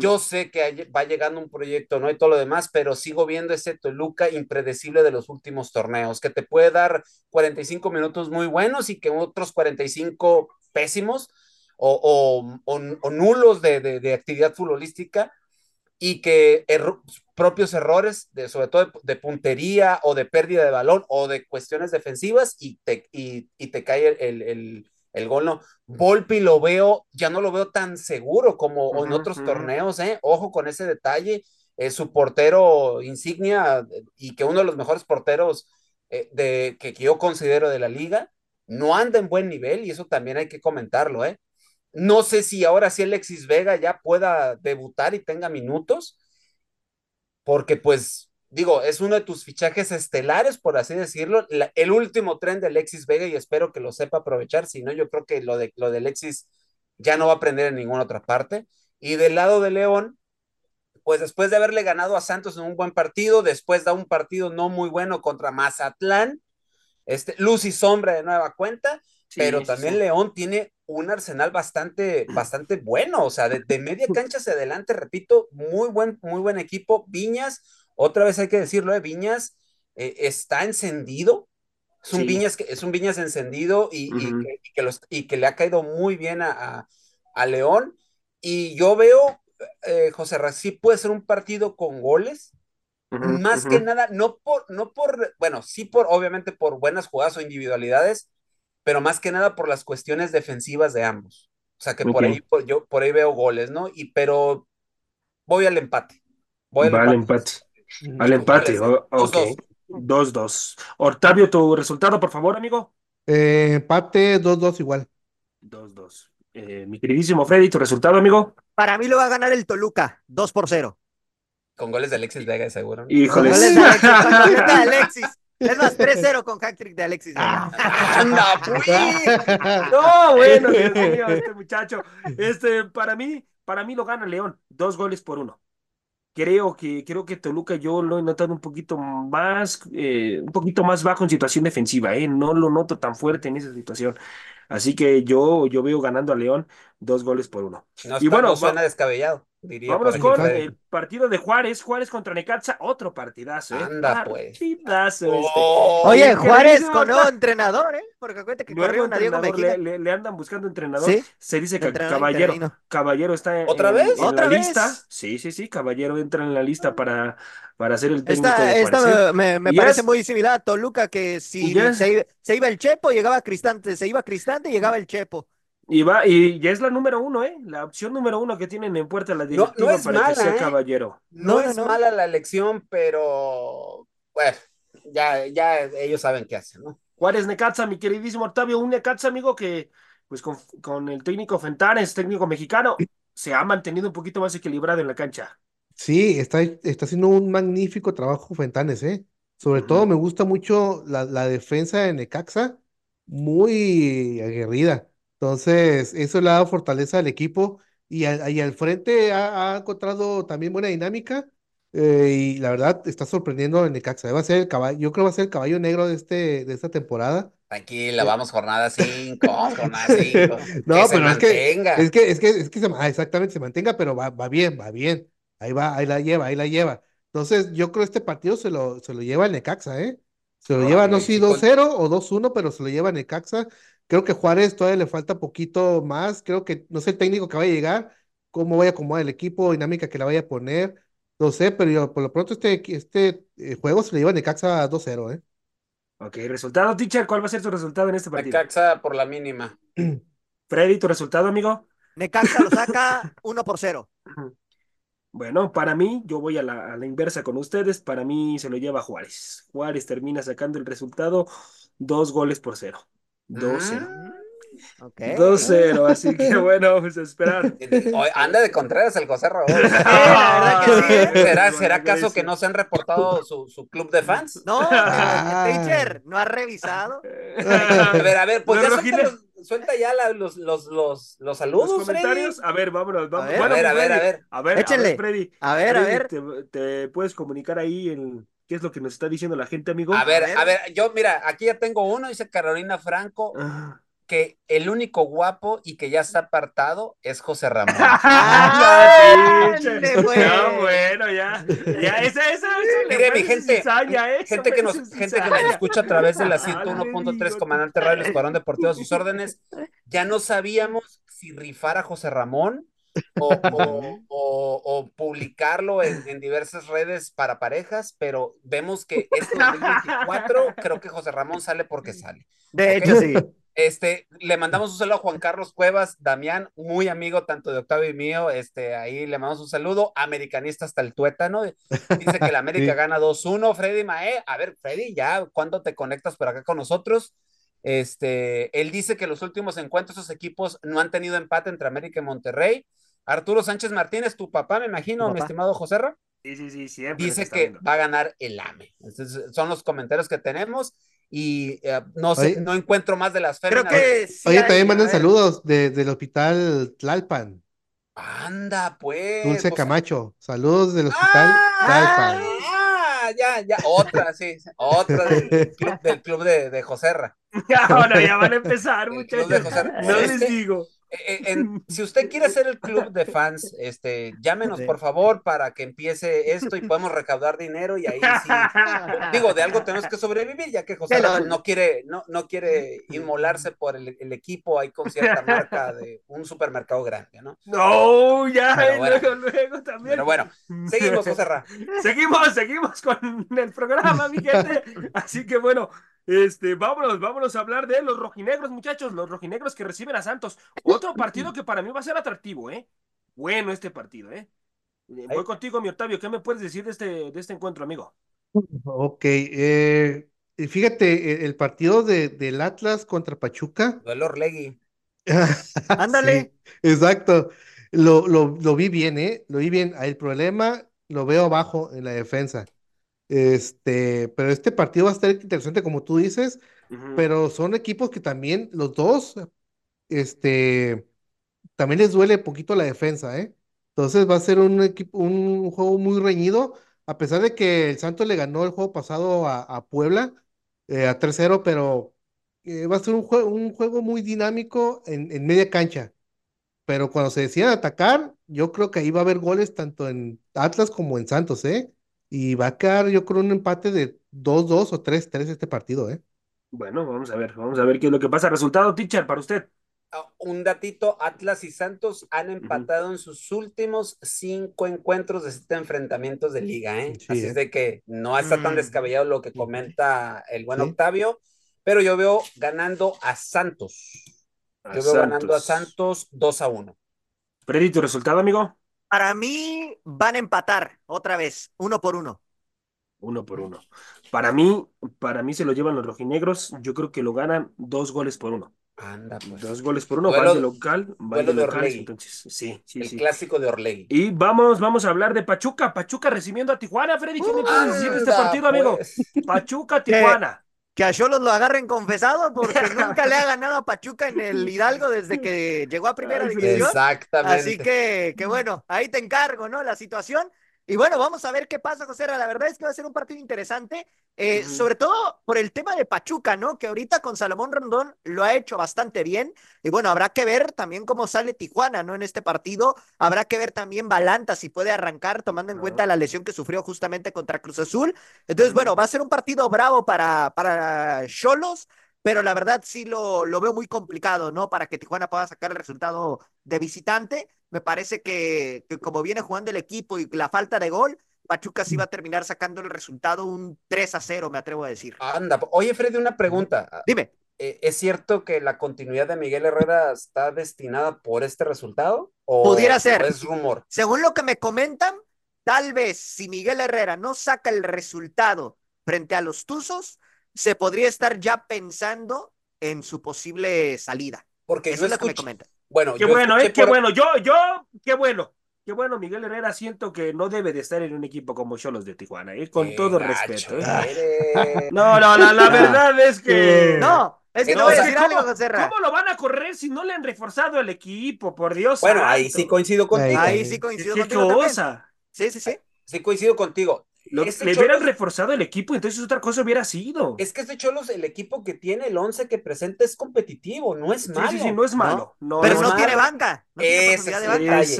Yo sé que va llegando un proyecto, ¿no? Y todo lo demás, pero sigo viendo ese Toluca impredecible de los últimos torneos, que te puede dar 45 minutos muy buenos y que otros 45 pésimos o, o- o- o nulos de, de- actividad futbolística y que propios errores, sobre todo de, puntería o de pérdida de balón o de cuestiones defensivas y te, y, y te cae el, el- gol, ¿no? Volpi lo veo, ya no lo veo tan seguro como en otros torneos, ¿eh? Ojo con ese detalle, es su portero insignia y que uno de los mejores porteros eh, de, que, que yo considero de la liga, no anda en buen nivel y eso también hay que comentarlo, ¿eh? No sé si ahora sí Alexis Vega ya pueda debutar y tenga minutos, porque pues digo, es uno de tus fichajes estelares, por así decirlo, la, el último tren de Alexis Vega y espero que lo sepa aprovechar, si no, yo creo que lo de, lo de Alexis ya no va a aprender en ninguna otra parte. Y del lado de León, pues después de haberle ganado a Santos en un buen partido, después da un partido no muy bueno contra Mazatlán, este, luz y sombra de nueva cuenta, Sí, pero también sí. León tiene un arsenal bastante, bastante bueno, o sea, de, de media cancha hacia adelante, repito, muy buen, muy buen equipo. Viñas, otra vez hay que decirlo, de Viñas eh, está encendido, es un, Sí. Viñas que, es un Viñas encendido y, que, y que los- y que le ha caído muy bien a, a- a León. Y yo veo, eh, José Ra, sí puede ser un partido con goles, más que nada, no por, no por, bueno, sí por, obviamente por buenas jugadas o individualidades, pero más que nada por las cuestiones defensivas de ambos. O sea que por ahí, por, yo por ahí veo goles, ¿no? Y pero voy al empate. Voy al Va al empate. empate. Al Con empate, o- dos, ok. dos. 2-2. Octavio, tu resultado, por favor, amigo. Eh, empate 2-2 igual. 2-2. Eh, mi queridísimo Freddy, tu resultado, amigo. Para mí lo va a ganar el Toluca, 2 por 0. Con goles de Alexis Vega, seguro. ¿no? Con Híjole. goles de Alexis, con de Alexis. Es más, 3-0 con hat-trick de Alexis. Vega. ¡Anda, pues! No, bueno, Dios mío, este muchacho. Este, para mí, para mí lo gana León, dos goles por uno. Creo que, creo que Toluca yo lo he notado un poquito más, eh, un poquito más bajo en situación defensiva, ¿eh? No lo noto tan fuerte en esa situación. Así que yo, yo veo ganando a León dos goles por uno. No, Y está- bueno, no suena descabellado, diría Vámonos con el partido de Juárez, Juárez contra Necaxa, otro partidazo, ¿eh? Anda, pues. Partidazo este. Oh, Oye, Juárez con está. entrenador, ¿eh? Porque acuérdate que corrieron a Diego le, le- le andan buscando entrenador. Sí, Se dice que entrenador Caballero, interino. Caballero está en, ¿Otra vez? en ¿Otra la vez? lista. Sí, sí, sí, Caballero entra en la lista para, para ser el técnico Esta, de esta. ¿eh? me, me- parece es- muy similar a Toluca, que si se, iba- se iba el Chepo, llegaba Cristante, se iba Cristante, llegaba el Chepo. Y va, y ya es la número uno, ¿eh? La opción número uno que tienen en puerta la no directiva es para que mala, sea ¿eh? Caballero. No, No, no, es no. mala la elección, pero bueno, ya, ya ellos saben qué hacen, ¿no? Juárez Necaxa, mi queridísimo Octavio, un Necaxa, amigo, que pues con, con el técnico Fentanes, técnico mexicano, se ha mantenido un poquito más equilibrado en la cancha. Sí, está, está haciendo un magnífico trabajo Fentanes, ¿eh? Sobre todo me gusta mucho la, la defensa de Necaxa, muy aguerrida. Entonces, eso le ha dado fortaleza al equipo y al, y al frente ha, ha encontrado también buena dinámica eh, y la verdad está sorprendiendo en Necaxa. Va a ser el caballo, yo creo que va a ser el caballo negro de, este, de esta temporada. Tranquila, vamos jornada 5, jornada 5. No, que se pero es que, mantenga. es que, es que, es que se, ah, exactamente se mantenga, pero va, va bien, va bien. Ahí va, ahí la lleva, ahí la lleva. Entonces, yo creo que este partido se lo, se lo lleva el Necaxa, ¿eh? Se lo lleva, no sé si sí, con- 2-0 o 2-1, pero se lo lleva Necaxa. Creo que Juárez todavía le falta poquito más. Creo que, no sé el técnico que vaya a llegar, cómo vaya a acomodar el equipo, dinámica que la vaya a poner. No sé, pero yo, por lo pronto este, este eh, juego se le lleva Necaxa 2-0, ¿eh? Ok, resultado, teacher, ¿cuál va a ser tu resultado en este partido? Necaxa por la mínima. Freddy, tu resultado, amigo. Necaxa lo saca 1 por 0. Bueno, para mí, yo voy a la, a la inversa con ustedes. Para mí se lo lleva Juárez. Juárez termina sacando el resultado dos goles por cero. 2-0. Ah. Ok. 2-0, así que bueno, pues a esperar. Anda de Contreras el sí, ¿eh? ¿Será, Bueno, ¿será acaso que no se han reportado su, su club de fans? No, teacher, ¿no ha revisado? A ver, a ver, pues Los ya suelta, los- suelta ya la- los, los, los, los Los saludos, comentarios, Freddy. a ver, vámonos, vamos. A ver, Bueno, a ver, a pues, ver, a ver. A ver, a Échenle. ver, Freddy. A ver, a ver. Te, te puedes comunicar ahí en qué es lo que nos está diciendo la gente, amigo. A ver, ver. a ver, yo, mira, aquí ya tengo uno, dice Carolina Franco, Ah. que el único guapo y que ya está apartado es José Ramón. Ah, ¡Ándale, teacher. pues! Ya, bueno, ya. Ya, esa, esa, Mire, mi gente, cizaña, eso gente que nos, gente que nos escucha a través de la Ah, 101.3 digo, Comandante Radio El Escuadrón Deportivo a sus órdenes, ya no sabíamos si rifar a José Ramón o, o- o- o publicarlo en, en diversas redes para parejas, pero vemos que este 2024 creo que José Ramón sale porque sale. De hecho, sí. Este, le mandamos un saludo a Juan Carlos Cuevas, Damián, muy amigo tanto de Octavio y mío, este, ahí le mandamos un saludo, americanista hasta el tuétano, dice que la América Sí. gana 2-1, Freddy Mae, a ver, Freddy, ya, ¿cuándo te conectas por acá con nosotros? Este, él dice que los últimos encuentros esos equipos no han tenido empate entre América y Monterrey. Arturo Sánchez Martínez, tu papá, me imagino, Mi estimado José Ra, Sí, sí, sí, siempre. dice que viendo. va a ganar el AME. Entonces, son los comentarios que tenemos y eh, no sé, Oye. no encuentro más de las Creo féminas. que sí Oye, hay- también mandan saludos de- del hospital Tlalpan. Anda, pues. Dulce sea- Camacho, saludos del hospital ¡Ah! Calpan. Ah, ya, ya, otra, sí, otra del club, del club de, de Joserra. Ahora ya van a empezar, El club muchachos. No les digo. Eh, en- si usted quiere hacer el club de fans, este, llámenos por favor para que empiece esto y podemos recaudar dinero y ahí sí. Digo, de algo tenemos que sobrevivir, ya que José no quiere, no, no quiere inmolarse por el, el equipo ahí con cierta marca de un supermercado grande, ¿no? No, ya, Pero y bueno. luego, luego también. Pero bueno, seguimos, José Ra. Seguimos, seguimos con el programa, mi gente. Así que bueno, este, vámonos, vámonos a hablar de los rojinegros, muchachos, los rojinegros que reciben a Santos. Otro partido que para mí va a ser atractivo, ¿eh? Bueno este partido, ¿eh? Eh, Voy contigo, mi Octavio. ¿Qué me puedes decir de este, de este encuentro, amigo? Ok, eh, y fíjate, e- el partido de, del Atlas contra Pachuca. Duelo Orlegui. Ándale. Sí, exacto. Lo, lo, lo vi bien, ¿eh? Lo vi bien. El problema lo veo abajo en la defensa. Este, pero este partido va a estar interesante, como tú dices, pero son equipos que también, los dos, este, también les duele poquito la defensa, ¿eh? Entonces va a ser un equipo, un juego muy reñido, a pesar de que el Santos le ganó el juego pasado a, a Puebla, eh, a 3-0, pero eh, va a ser un juego, un juego muy dinámico en, en media cancha. Pero cuando se decidan atacar, yo creo que ahí va a haber goles tanto en Atlas como en Santos, ¿eh? Y va a quedar, yo creo, un empate de 2-2 o 3-3 este partido, ¿eh? Bueno, vamos a ver, vamos a ver qué es lo que pasa. Resultado, teacher, para usted. Ah, Un datito, Atlas y Santos han empatado en sus últimos cinco encuentros de siete enfrentamientos de liga, ¿eh? Sí, Así ¿eh? es de que no está tan Mm. descabellado lo que comenta el buen Sí. Octavio, pero yo veo ganando a Santos. A Yo veo ganando a Santos. Santos 2 a 1. Freddy, ¿tu resultado, amigo? Para mí van a empatar otra vez, uno por uno. Uno por uno. Para mí, para mí se lo llevan los rojinegros. Yo creo que lo ganan dos goles por uno. Anda, pues. Dos goles por uno. Duelo- van de local, van de de locales. Orlegui. Entonces, sí, sí, el sí. clásico de Orlegui. Y vamos, vamos a hablar de Pachuca. Pachuca recibiendo a Tijuana, Freddy. ¿Qué me puedes decir de este partido, amigo? pues. Pachuca, Tijuana. Que a Cholos lo agarren confesado porque nunca le ha ganado a Pachuca en el Hidalgo desde que llegó a primera división. Exactamente. Así que, que bueno, ahí te encargo, ¿no? La situación. Y bueno, vamos a ver qué pasa, José. La verdad es que va a ser un partido interesante, eh, sobre todo por el tema de Pachuca, ¿no? Que ahorita con Salomón Rondón lo ha hecho bastante bien. Y bueno, habrá que ver también cómo sale Tijuana, ¿no? En este partido. Habrá que ver también Balanta si puede arrancar, tomando en cuenta la lesión que sufrió justamente contra Cruz Azul. Entonces, bueno, va a ser un partido bravo para, para Cholos. Pero la verdad sí lo, lo veo muy complicado, ¿no? Para que Tijuana pueda sacar el resultado de visitante. Me parece que, que como viene jugando el equipo y la falta de gol, Pachuca sí va a terminar sacando el resultado un 3 a 0, me atrevo a decir. Anda. Oye, Freddy, una pregunta. Dime, Eh, ¿Es cierto que la continuidad de Miguel Herrera está destinada por este resultado? ¿O, Pudiera ser. o es rumor? según lo que me comentan, tal vez si Miguel Herrera no saca el resultado frente a los Tuzos, se podría estar ya pensando en su posible salida. Porque Eso yo es lo que me comentan. Bueno, Qué yo bueno, eh, qué por- bueno. Yo, yo, qué bueno. Qué bueno, Miguel Herrera, siento que no debe de estar en un equipo como Cholos de Tijuana, eh, con Qué todo gacho respeto. eh. No, no, la, la verdad es que. No, es que te no, voy a decir ¿cómo, algo, José Ra. cómo lo van a correr si no le han reforzado el equipo? Por Dios. Bueno, ahí sí coincido contigo. Ahí Ahí sí coincido ¿Qué contigo también. cosa? Sí, sí, sí. Sí coincido contigo. Lo- Este le hubieran Cholos- reforzado el equipo, entonces otra cosa hubiera sido. Es que este Cholos, el equipo que tiene, el 11 que presenta es competitivo, no es Sí, malo. sí, sí, no es malo. No, Pero no tiene banca. No Ese es de el banca. detalle, ese es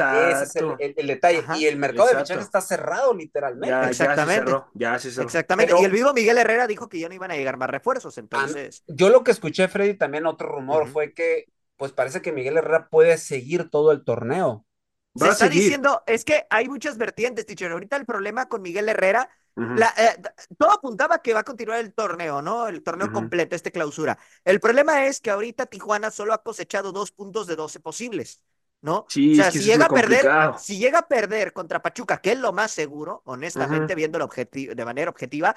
el, Exacto. el- el detalle. Ajá. Y el mercado de fichajes está cerrado, literalmente. Ya, ya se Exactamente. cerró, ya se cerró. Exactamente. Pero- Y el vivo Miguel Herrera dijo que ya no iban a llegar más refuerzos, entonces. Yo lo que escuché, Freddy, también otro rumor fue que, pues parece que Miguel Herrera puede seguir todo el torneo. Se está seguir. diciendo, es que hay muchas vertientes, teacher. Ahorita el problema con Miguel Herrera, la, eh, todo apuntaba que va a continuar el torneo, ¿no? El torneo completo, este clausura. El problema es que ahorita Tijuana solo ha cosechado dos puntos de 12 posibles, ¿no? Sí, o sea, es que si llega a perder, complicado. si llega a perder contra Pachuca, que es lo más seguro, honestamente, Ujú. viendo de manera objetiva,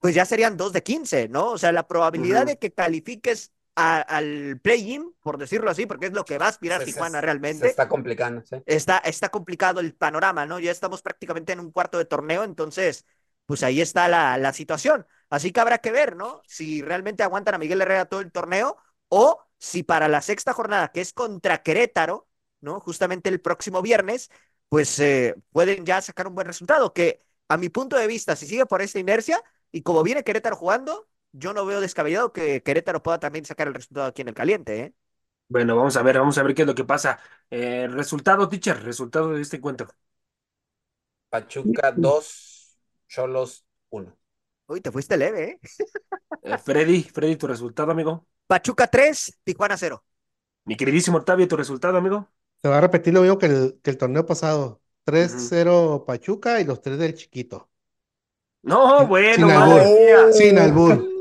pues ya serían dos de 15, ¿no? O sea, la probabilidad de que califiques a- al play-in, por decirlo así, porque es lo que va a aspirar se- Tijuana realmente. está complicando, sí. está, está complicado el panorama, ¿no? Ya estamos prácticamente en un cuarto de torneo, entonces, pues ahí está la, la situación. Así que habrá que ver, ¿no? Si realmente aguantan a Miguel Herrera todo el torneo o si para la sexta jornada, que es contra Querétaro, ¿no? Justamente el próximo viernes, pues eh, pueden ya sacar un buen resultado, que a mi punto de vista, si sigue por esta inercia y como viene Querétaro jugando, yo no veo descabellado que Querétaro pueda también sacar el resultado aquí en el caliente, ¿eh? Bueno, vamos a ver, vamos a ver qué es lo que pasa. Eh, resultado, teacher, resultado de este encuentro. Pachuca 2, Cholos 1. Uy, te fuiste leve, ¿eh? eh Freddy, Freddy, tu resultado, amigo. Pachuca 3, Tijuana 0. Mi queridísimo Octavio, tu resultado, amigo. Se va a repetir lo mismo que el, que el torneo pasado. 3-0 Pachuca y los 3 del chiquito. No, bueno, Sin albur. Sin albur.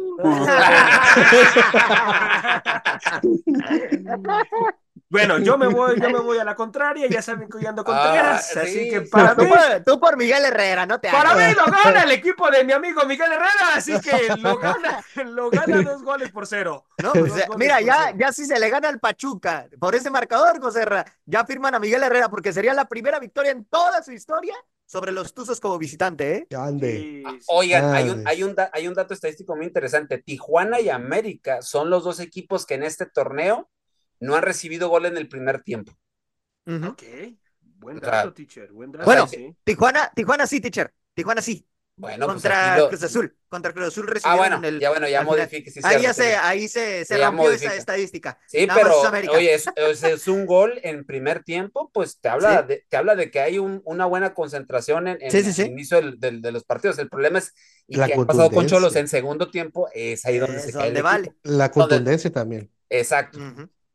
Bueno, yo me voy, yo me voy a la contraria, ya saben que yo ando con ah, así que para mí, tú por Miguel Herrera, no te Para mí lo gana el equipo de mi amigo Miguel Herrera, así que lo gana, lo gana dos goles por cero. No, mira, ya, ya si se le gana al Pachuca por ese marcador, José ya firman a Miguel Herrera porque sería la primera victoria en toda su historia sobre los Tuzos como visitante, ¿eh? Grande. Oigan, hay un, hay, un hay un dato estadístico muy interesante. Tijuana y América son los dos equipos que en este torneo no han recibido gol en el primer tiempo. Ok, buen dato, teacher. Buen dato, bueno, Tijuana, Tijuana sí, teacher. Tijuana sí. Bueno, pues contra Cruz Azul, contra Cruz Azul Ah, bueno, el, ya bueno, ya modifique. ahí ya se, ahí se, se rompió esa estadística. Sí, pero oye, es, es, un gol en primer tiempo, pues te habla, de, te habla de que hay un, una buena concentración en, en el inicio del, de los partidos. El problema es y que ha pasado con Cholos en segundo tiempo, es ahí donde se cae. vale. La contundencia también. Exacto.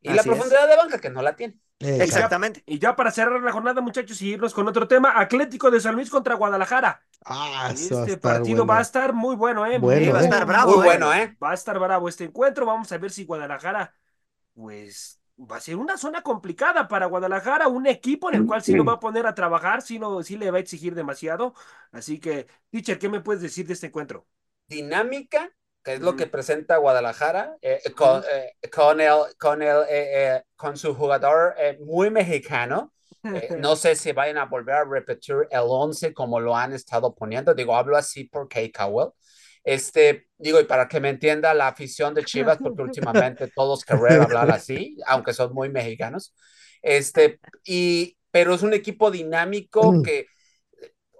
Y la profundidad de banca que no la tiene. Exactamente. Y ya para cerrar la jornada, muchachos, y irnos con otro tema, Atlético de San Luis contra Guadalajara. Ah, este partido va a estar muy bueno, ¿eh? Bueno, va a estar bravo. Muy bueno, ¿eh? Va a estar bravo este encuentro. Vamos a ver si Guadalajara, pues, va a ser una zona complicada para Guadalajara, un equipo en el cual sí lo va a poner a trabajar, sí, no, sí le va a exigir demasiado. Así que, teacher, ¿qué me puedes decir de este encuentro? Dinámica, que es lo que presenta Guadalajara, eh, con, eh, con, el, con, el, eh, con su jugador muy mexicano. no sé si vayan a volver a repetir el 11 como lo han estado poniendo. Digo, hablo así por Kay Cowell. Este, digo, y para que me entienda la afición de Chivas, porque últimamente todos querrán hablar así, aunque son muy mexicanos. Este, y, pero es un equipo dinámico que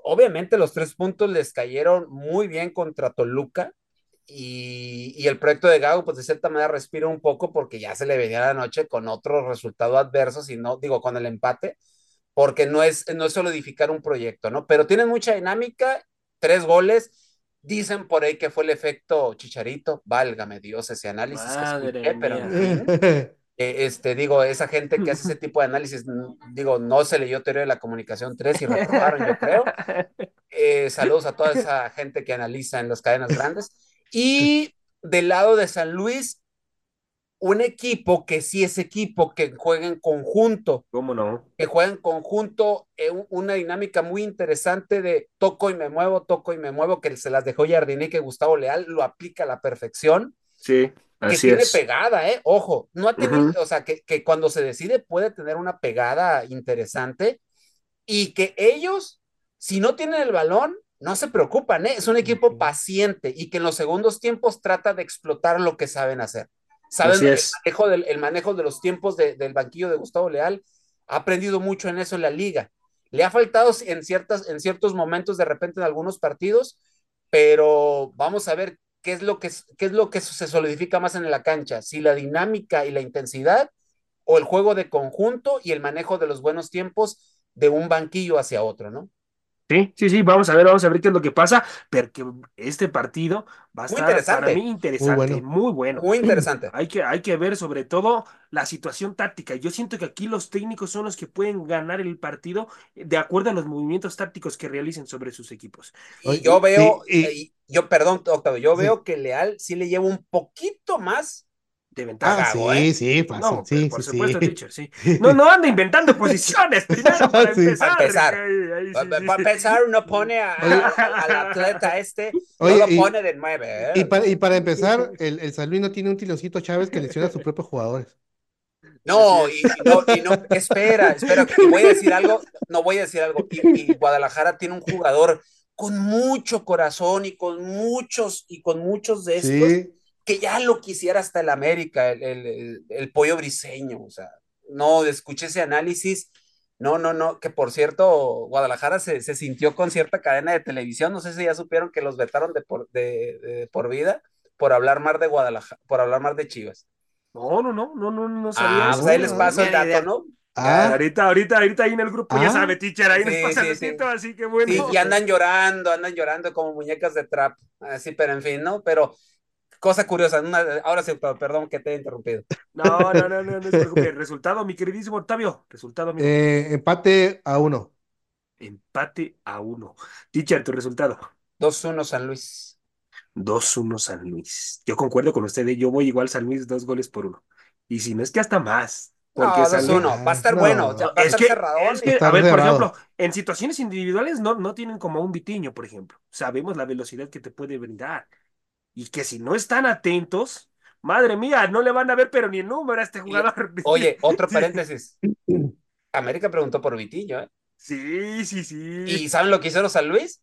obviamente los tres puntos les cayeron muy bien contra Toluca y, el proyecto de Gago, pues de cierta manera respira un poco porque ya se le venía la noche con otro resultado adverso, si no, digo, con el empate, porque no es, no es solo edificar un proyecto, ¿no? Pero tienen mucha dinámica, tres goles, dicen por ahí que fue el efecto Chicharito, válgame Dios ese análisis pero eh, este, digo, esa gente que hace ese tipo de análisis, digo, no se leyó teoría de la comunicación 3 y reprobaron, yo creo. Eh, saludos a toda esa gente que analiza en las cadenas grandes. Y del lado de San Luis, un equipo que sí es equipo, que juega en conjunto. ¿Cómo no? Que juega en conjunto, eh, una dinámica muy interesante de toco y me muevo, toco y me muevo, que se las dejó Jardine que Gustavo Leal lo aplica a la perfección. Sí, así que tiene pegada, ¿eh? Ojo, no ha tenido, o sea, que, que cuando se decide puede tener una pegada interesante y que ellos, si no tienen el balón, no se preocupan, ¿eh? es un equipo paciente y que en los segundos tiempos trata de explotar lo que saben hacer. Saben el manejo, del, el manejo de los tiempos del banquillo de Gustavo Leal, ha aprendido mucho en eso en la liga. Le ha faltado en, ciertas, en ciertos momentos, de repente en algunos partidos, pero vamos a ver qué es lo que, qué es lo que se solidifica más en la cancha, si la dinámica y la intensidad o el juego de conjunto y el manejo de los buenos tiempos de un banquillo hacia otro, ¿no? Sí, sí, sí, vamos a ver, vamos a ver qué es lo que pasa, pero que este partido va a estar para mí interesante, muy bueno. Muy, interesante. Hay que, hay que ver sobre todo la situación táctica. Yo siento que aquí los técnicos son los que pueden ganar el partido de acuerdo a los movimientos tácticos que realicen sobre sus equipos. Y yo veo, y, yo, perdón, Octavio, yo veo que Leal sí le lleva un poquito más de ventaja. Ah, sí, ¿eh? sí, fácil, no, sí, por sí, supuesto, sí. Teacher, sí. No, no anda inventando posiciones primero para empezar. Para empezar, ahí, para, empezar uno pone a, al atleta este, Oye, no lo pone de nueve. ¿eh? Y, para, y para empezar, el, el San Luis no tiene un Tilocito Chávez que lesiona a sus propios jugadores. No, y, no, y no, espera, espera, que voy a decir algo, no voy a decir algo, y, y Guadalajara tiene un jugador con mucho corazón y con muchos, y con muchos de estos, sí que ya lo quisiera hasta el América, el, el, el, pollo briseño, o sea. no escuché ese análisis. No, no, no, que por cierto, Guadalajara se, se, sintió con cierta cadena de televisión, no sé si ya supieron que los vetaron de por, de, de, por vida por hablar más de Guadalajara, por hablar más de Chivas. No, no, no, no, no, no sabía Ah, pues ahí les paso el dato, ¿no? Ah, Ahorita, ahorita, ahorita ahí en el grupo, ya Ah. sabe, teacher, ahí Sí, nos pasa sí, el sí. así que bueno. Y andan llorando, andan llorando como muñecas de trap, así, pero en fin, ¿no? Pero cosa curiosa, una- ahora sí, perdón que te he interrumpido. No, no, no, no, no se preocupe. Resultado, mi queridísimo Octavio. Resultado, amigo. eh, empate a uno. Empate a uno. Teacher, tu resultado. 2-1 San Luis. 2-1 San Luis. Yo concuerdo con usted, ¿eh? yo voy igual San Luis, dos goles por uno. Y si no es que hasta más. No, Porque San Luis- 2-1, va a estar No. bueno, va a Es estar que, cerradón. es que, Está a ver, por ejemplo, en situaciones individuales no, no tienen como un Vitiño, por ejemplo. Sabemos la velocidad que te puede brindar. Y que si no están atentos, madre mía, no le van a ver pero ni el número a este jugador. Oye, otro paréntesis. América preguntó por Vitillo, ¿eh? Sí, sí, sí. ¿Y saben lo que hicieron San Luis?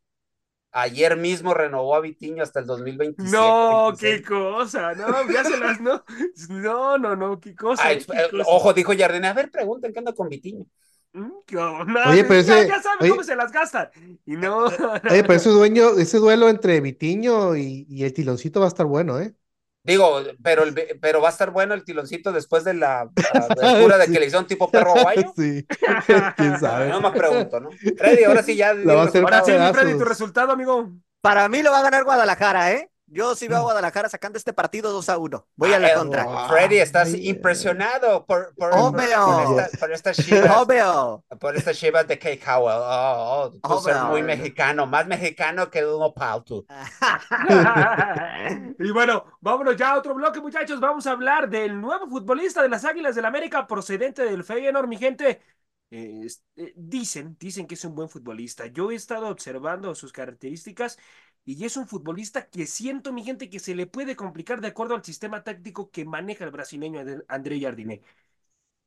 Ayer mismo renovó a Vitiño hasta el 2027. No, 26. qué cosa, no, ya se las no. No, no, no, qué cosa. Ay, qué cosa. ojo, dijo Jardine, a ver, pregunten qué anda con Vitiño. Mm, qué onda, Oye, pero ya, ese- ya saben oye- cómo se las gastan. Y no. Oye, pero ese dueño, ese duelo entre Vitiño y, y el tiloncito va a estar bueno, ¿eh? Digo, pero, el, pero va a estar bueno el tiloncito después de la aventura de Sí. que le hicieron tipo perro guayo. Sí, quién sabe. No más pregunto, ¿no? Freddy, ahora sí ya. Ahora sí. Freddy, tu resultado, amigo. Para mí lo va a ganar Guadalajara, ¿eh? Yo sí veo a Guadalajara sacando este partido 2 a 1. Voy a Ah, la eh, contra. wow. Freddy, estás Ay, impresionado por, por, por, Obvio. por esta, por estas chivas. Por estas chivas de Kate Howell. Oh, oh, tú eres muy mexicano, más mexicano que uno Paltu. y bueno, vámonos ya a otro bloque, muchachos. Vamos a hablar del nuevo futbolista de las Águilas del América, procedente del Feyenoord, mi gente. Eh, eh, dicen, dicen que es un buen futbolista. Yo he estado observando sus características y es un futbolista que siento, mi gente, que se le puede complicar de acuerdo al sistema táctico que maneja el brasileño André- Jardiné.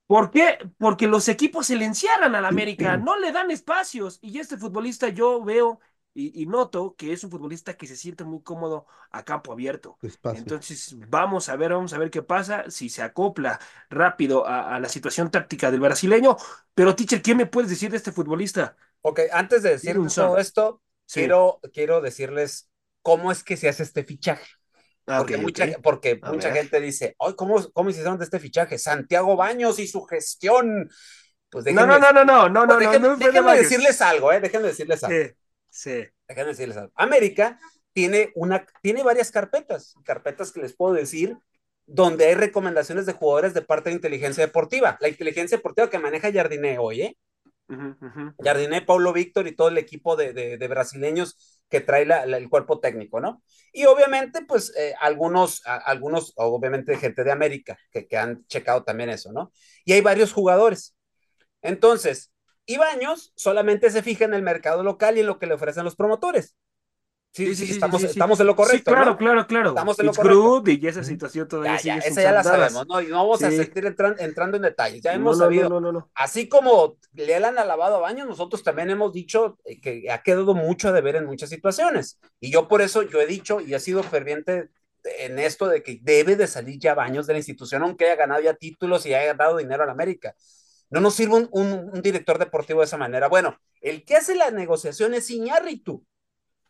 ¿Por qué? Porque los equipos se le encierran al América, no le dan espacios. Y este futbolista yo veo y, y noto que es un futbolista que se siente muy cómodo a campo abierto. Entonces, vamos a ver, vamos a ver qué pasa, si se acopla rápido a, a la situación táctica del brasileño. Pero, teacher, ¿qué me puedes decir de este futbolista? Ok, antes de decir todo esto, Sí. quiero, quiero decirles cómo es que se hace este fichaje. Ah, Porque mucha, ok. porque mucha gente dice, Ay, ¿cómo, ¿cómo hicieron de este fichaje? Santiago Baños y su gestión. Pues No, déjenme, no, no, no, no, no, pues no, no, déjenme- no de déjenme decirles algo, ¿eh? Déjenme decirles algo. Sí, sí. Déjenme decirles algo. América tiene, una, tiene varias carpetas, carpetas que les puedo decir, donde hay recomendaciones de jugadores de parte de inteligencia deportiva. La inteligencia deportiva que maneja Jardiné hoy, ¿eh? Jardiné, Paulo Víctor y todo el equipo de, de, brasileños que trae el cuerpo técnico, ¿no? Y obviamente, pues, eh, algunos, a, algunos, obviamente, gente de América que, que han checado también eso, ¿no? Y hay varios jugadores. Entonces, Ibaños solamente se fija en el mercado local y en lo que le ofrecen los promotores. Sí, sí, estamos, sí, sí. estamos en lo correcto. Sí, claro, ¿no? claro, claro. Estamos en lo It's correcto. good y esa situación todavía Ya, ya, sigue esa ya la sabemos, ¿no? Y no vamos a Sí. seguir entran- entrando en detalles. Ya hemos no, sabido, no, no, no, no. así como le han alabado a Baños, nosotros también hemos dicho eh, que ha quedado mucho de ver en muchas situaciones. Y yo por eso yo he dicho y he sido ferviente en esto de que debe de salir ya Baños de la institución, aunque haya ganado ya títulos y haya dado dinero a la América. No nos sirve un, un, un director deportivo de esa manera. Bueno, el que hace la negociación es Iñárritu.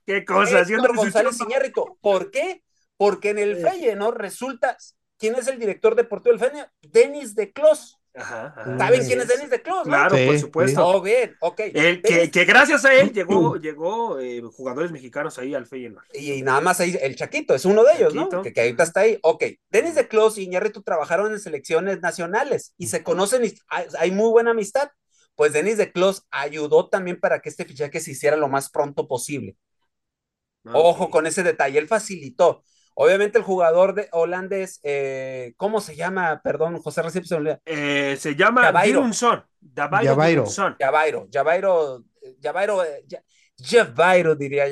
¿Qué cosa? Héctor González Iñárritu. ¿Por qué? Porque en el Feyenoord resulta, ¿quién es el director deportivo del Feyenoord? Denis de Clos. Ajá, ajá, ¿Saben quién es Denis de Clos? no? Claro, Sí, por sí. supuesto. Oh, bien, ok. El que, gracias a él llegó, llegó eh, jugadores mexicanos ahí al Feyenoord. y, y nada más ahí, el Chaquito es uno de ellos, Chaquito. ¿no? Que, que ahorita está ahí. Ok, Denis de Clos y Iñárritu trabajaron en selecciones nacionales y se conocen y hay, hay muy buena amistad. Pues Denis de Clos ayudó también para que este fichaje se hiciera lo más pronto posible. Ojo Ok. con ese detalle, él facilitó. Obviamente el jugador de holandés, eh, ¿cómo se llama? Perdón, José Recién se. Eh, se llama Javairo. Javairo Javairo. Javairo, Javairo, Javairo, Ja- Javairo diría.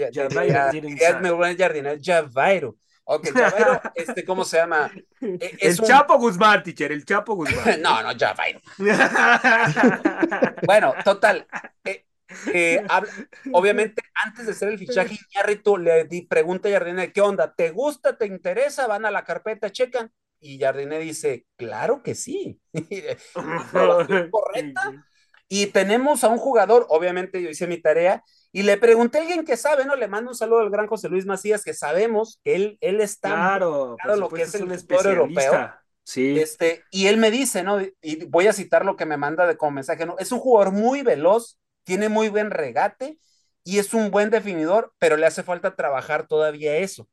Javairo. Ok, Javairo, este, ¿cómo se llama? Eh, es el un- Chapo Guzmán, teacher, el Chapo Guzmán. No, no, Javairo. Bueno, total. eh, eh, habla- obviamente, antes de hacer el fichaje, Iñárritu le di, pregunta a Jardine, ¿qué onda? ¿Te gusta? ¿Te interesa? Van a la carpeta, checan. Y Jardiné dice, claro que sí. correcta. Y tenemos a un jugador, obviamente yo hice mi tarea, y le pregunté a alguien que sabe, ¿no? Le mando un saludo al gran José Luis Macías, que sabemos que él, él está claro, claro lo que es, el fútbol europeo. Sí. Este, y él me dice, ¿no? Y voy a citar lo que me manda de como mensaje, ¿no? Es un jugador muy veloz, tiene muy buen regate y es un buen definidor, pero le hace falta trabajar todavía eso.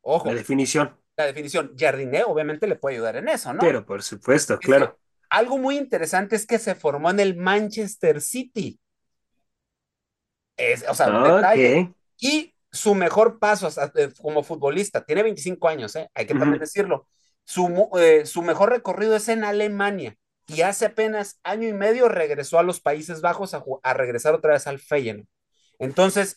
Ojo. La definición. La definición. Jardiné obviamente le puede ayudar en eso, ¿no? Pero por supuesto, claro. algo muy interesante es que se formó en el Manchester City. Es, o sea, detalle. Y su mejor paso eh, como futbolista, tiene 25 años, ¿eh? hay que también decirlo. Su, eh, su mejor recorrido es en Alemania y hace apenas año y medio regresó a los Países Bajos a, a regresar otra vez al Feyenoord. Entonces,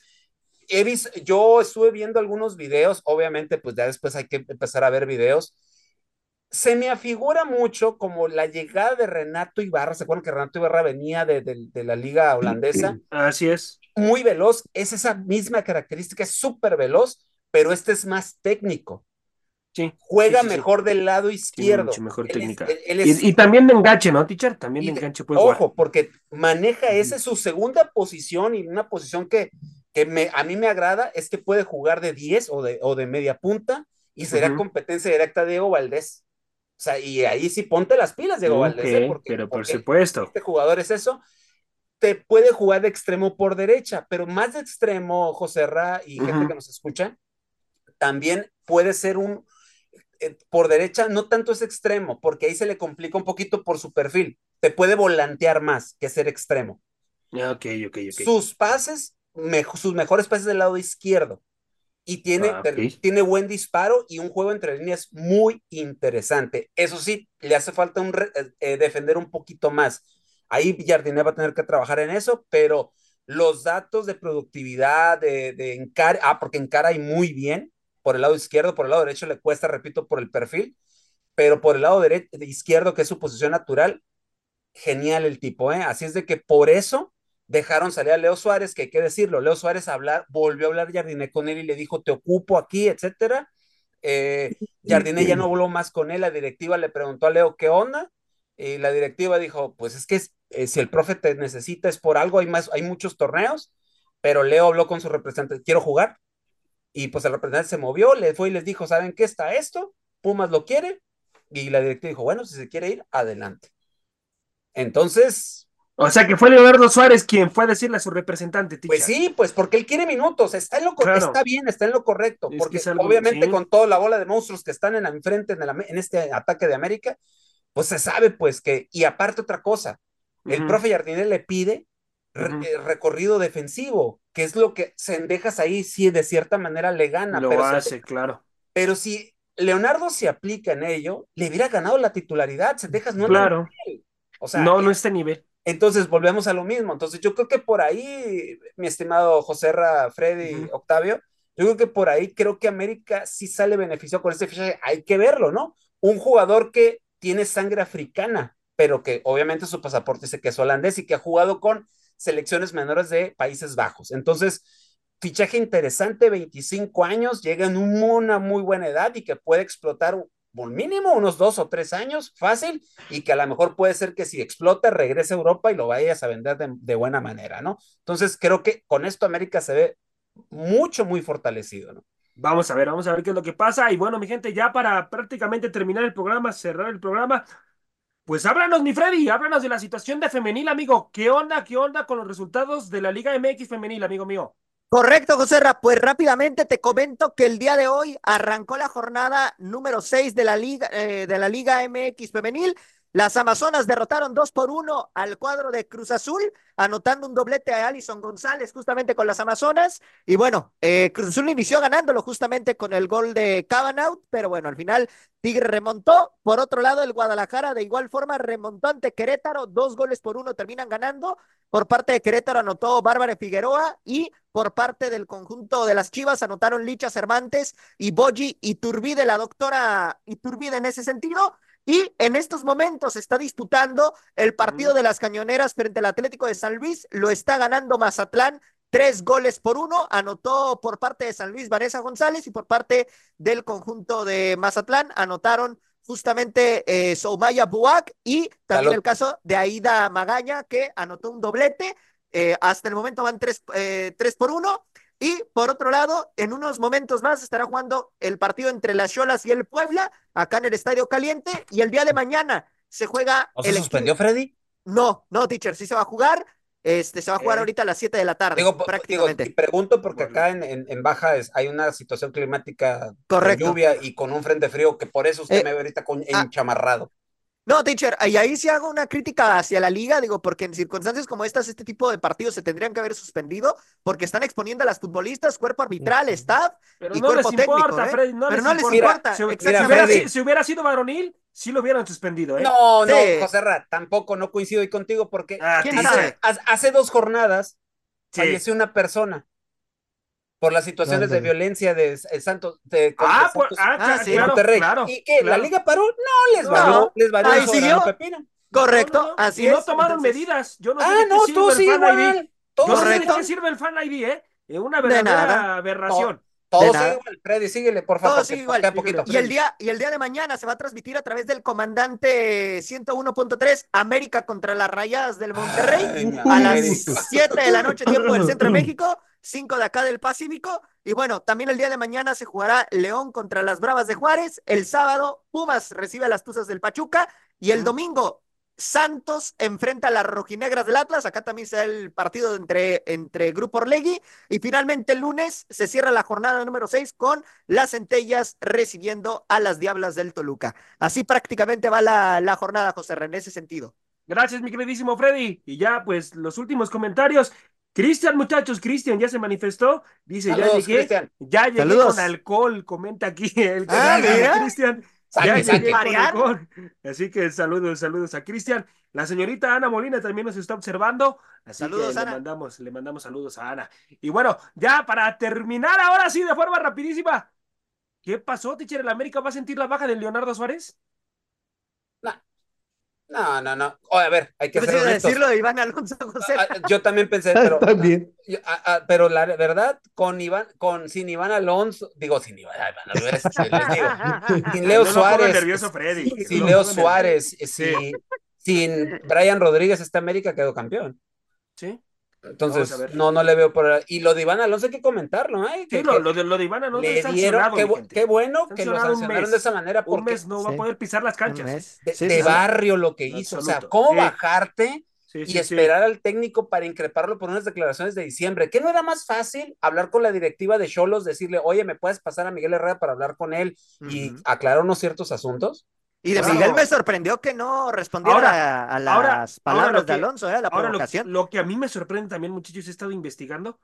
he visto, yo estuve viendo algunos videos, obviamente, pues ya después hay que empezar a ver videos. Se me afigura mucho como la llegada de Renato Ibarra. ¿Se acuerdan que Renato Ibarra venía de, de, la liga holandesa? Así es. Muy veloz, es esa misma característica, es súper veloz, pero este es más técnico. Sí, Juega mejor del lado izquierdo. mucho mejor técnica. y, también de enganche, ¿no, teacher? También de enganche puede Ojo, porque maneja esa su segunda posición y una posición que que me, a mí me agrada es que puede jugar de 10 o de, o de media punta y será competencia directa de Diego Valdés. O sea, y ahí sí ponte las pilas, Diego Valdés. ¿eh? pero por supuesto. Este jugador es eso. Te puede jugar de extremo por derecha, pero más de extremo, José Ra y gente que nos escucha, también puede ser un por derecha, no tanto es extremo, porque ahí se le complica un poquito por su perfil. Te puede volantear más que ser extremo. Ok, ok, ok. Sus pases sus mejores pases del lado izquierdo. Y tiene, ah, tiene buen disparo y un juego entre líneas muy interesante. Eso sí, le hace falta un eh, eh, defender un poquito más. Ahí Jardiné va a tener que trabajar en eso, pero los datos de productividad, de, de encar, ah, porque encara y muy bien por el lado izquierdo, por el lado derecho le cuesta, repito, por el perfil, pero por el lado derecho, izquierdo, que es su posición natural, genial el tipo, ¿eh? Así es de que por eso dejaron salir a Leo Suárez, que hay que decirlo, Leo Suárez hablar, volvió a hablar Jardiné con él y le dijo, te ocupo aquí, etcétera. Eh, Jardiné ya no voló más con él, la directiva le preguntó a Leo qué onda, y la directiva dijo, pues es que eh, si el profe te necesita es por algo, hay, más, hay muchos torneos, pero Leo habló con su representante, quiero jugar, y pues el representante se movió, le fue y les dijo, ¿saben qué está esto? Pumas lo quiere, y la directiva dijo, bueno, si se quiere ir, adelante. Entonces, o sea que fue Leonardo Suárez quien fue a decirle a su representante. Pues sí, pues porque él quiere minutos, está en lo está bien, está en lo correcto, porque obviamente con toda la bola de monstruos que están en enfrente en, en, este ataque de América, pues se sabe pues que, y aparte otra cosa, el profe Jardine le pide eh, recorrido defensivo, que es lo que Sendejas ahí sí de cierta manera le gana. Lo hace, claro. Pero si Leonardo se aplica en ello, le hubiera ganado la titularidad, Sendejas no claro. O sea, no, no este nivel. Entonces volvemos a lo mismo. Entonces yo creo que por ahí, mi estimado José Ra, Freddy, Octavio, yo creo que por ahí creo que América sí sale beneficiado con este fichaje. Hay que verlo, ¿no? Un jugador que tiene sangre africana, pero que obviamente su pasaporte dice que es holandés y que ha jugado con selecciones menores de Países Bajos. Entonces, fichaje interesante, 25 años, llega en una muy buena edad y que puede explotar por mínimo unos dos o tres años, fácil, y que a lo mejor puede ser que si explota, regrese a Europa y lo vayas a vender de, buena manera, ¿no? Entonces, creo que con esto América se ve mucho, muy fortalecido, ¿no? Vamos a ver, vamos a ver qué es lo que pasa. Y bueno, mi gente, ya para prácticamente terminar el programa, cerrar el programa, pues háblanos, mi Freddy, háblanos de la situación de femenil, amigo. ¿Qué onda, qué onda con los resultados de la Liga MX femenil, amigo mío? Correcto, José Ra. Pues rápidamente te comento que el día de hoy arrancó la jornada número 6 de la Liga, eh, de la Liga MX Femenil. Las Amazonas derrotaron 2 por 1 al cuadro de Cruz Azul, anotando un doblete a Alison González justamente con las Amazonas. Y bueno, eh, Cruz Azul inició ganándolo justamente con el gol de Cabanaut, pero bueno, al final Tigre remontó. Por otro lado, el Guadalajara de igual forma remontó ante Querétaro, dos goles por uno terminan ganando. Por parte de Querétaro anotó Bárbara Figueroa y por parte del conjunto de las Chivas anotaron Licha Cervantes y Boji Iturbide, la doctora Iturbide en ese sentido. Y en estos momentos está disputando el partido de las cañoneras frente al Atlético de San Luis. Lo está ganando Mazatlán tres goles por uno. Anotó por parte de San Luis Vanessa González y por parte del conjunto de Mazatlán anotaron justamente eh, Soumaya Buak y también Salud. el caso de Aida Magaña, que anotó un doblete. Eh, hasta el momento van tres, eh, tres por uno. Y por otro lado, en unos momentos más estará jugando el partido entre las Cholas y el Puebla, acá en el Estadio Caliente. Y el día de mañana se juega ¿No se el suspendió, equipo- Freddy? No, no, teacher, sí se va a jugar. Este, se va a jugar ahorita a las 7 de la tarde, Digo, digo, prácticamente. y pregunto porque Bueno. acá en, en, en Baja es- hay una situación climática Correcto. con lluvia y con un frente frío que por eso usted Eh, me ve ahorita con, ah. enchamarrado. No, teacher, y ahí sí hago una crítica hacia la liga, digo, porque en circunstancias como estas, este tipo de partidos se tendrían que haber suspendido, porque están exponiendo a las futbolistas, cuerpo arbitral, staff, Pero y no les cuerpo técnico, importa, ¿eh? Freddy, no Pero les no les importa. importa, Si, hu- si hubiera, si- si hubiera sido varonil, sí lo hubieran suspendido, ¿eh? No, no, Sí. José Ra, tampoco no coincido ahí contigo porque Ah, hace, hace dos jornadas Sí. falleció una persona por las situaciones de violencia de eh, Santos, de, Ah, de pues, Santos ah, Ah, sí. claro, Monterrey. claro. ¿Y? ¿La claro. liga paró? No, les No. valió, les valió Ahí siguió. pepino. Correcto, No, no, no. así y no es. tomaron entonces- medidas. Yo no sé Ah, no, tú sí igual. Yo no sé de Correcto. qué sirve el Fan ID, ¿eh? Es una De verdadera aberración. Todo De sigue igual. Freddy, síguele, por favor. Todo sigue igual. poquito. Y el día, y el día de mañana se va a transmitir a través del comandante 101.3 América contra las Rayadas del Monterrey Ay, a las América. 7 de la noche, tiempo del centro de México, 5 de acá del Pacífico. Y bueno, también el día de mañana se jugará León contra las Bravas de Juárez. El sábado, Pumas recibe a las Tuzas del Pachuca. Y el domingo, Santos enfrenta a las rojinegras del Atlas. Acá también se da el partido entre, entre Grupo Orlegui. Y finalmente el lunes se cierra la jornada número 6 con las centellas recibiendo a las Diablas del Toluca. Así prácticamente va la, la jornada, José René, en ese sentido. Gracias, mi queridísimo Freddy. Y ya, pues, los últimos comentarios. Cristian, muchachos, Cristian ya se manifestó. Dice, ya llegué. Cristian. Ya llegué Saludos. con alcohol, comenta aquí el Ah, canal de mira. Cristian. Ya saque. llegué con Mariano. alcohol. Así que saludos, saludos a Cristian. La señorita Ana Molina también nos está observando. Así Saludos, que Ana. le mandamos, le mandamos saludos a Ana. Y bueno, ya para terminar ahora sí, de forma rapidísima. ¿Qué pasó, teacher? ¿El América va a sentir la baja de Leonardo Suárez? No, no, no. Oye, a ver, hay que honestos. decirlo de Iván Alonso José. Ah, ah, Yo también pensé, pero, También. yo- ah, ah, pero la verdad, con Iván, con sin Iván Alonso, digo sin Iván, digo, sin Leo Suárez, nervioso, Freddy. sin- Leo Suárez, Sí. sin, sin Brian Rodríguez, esta América quedó campeón. Sí, Entonces, no, no le veo por ahí. Y lo de Iván Alonso hay que comentarlo, ¿eh? sí Que, lo, que lo de, lo de Iván Alonso le es dieron, qué, qué bueno que lo un sancionaron de esa manera Un porque mes no va a sí. poder pisar las canchas. Un mes. de, Sí, de sí, sí. barrio lo que hizo. O sea. ¿cómo Sí. bajarte Sí, y sí, sí. esperar al técnico para increparlo por unas declaraciones de diciembre. ¿Qué no era más fácil hablar con la directiva de Cholos, decirle, oye, ¿me puedes pasar a Miguel Herrera para hablar con él y aclarar unos ciertos asuntos? Y de Claro. Miguel me sorprendió que no respondiera Ahora- a, a las ahora- ahora palabras de Alonso, ¿eh? a la Ahora, lo, provocación. lo que a mí me sorprende también, muchachos, he estado investigando.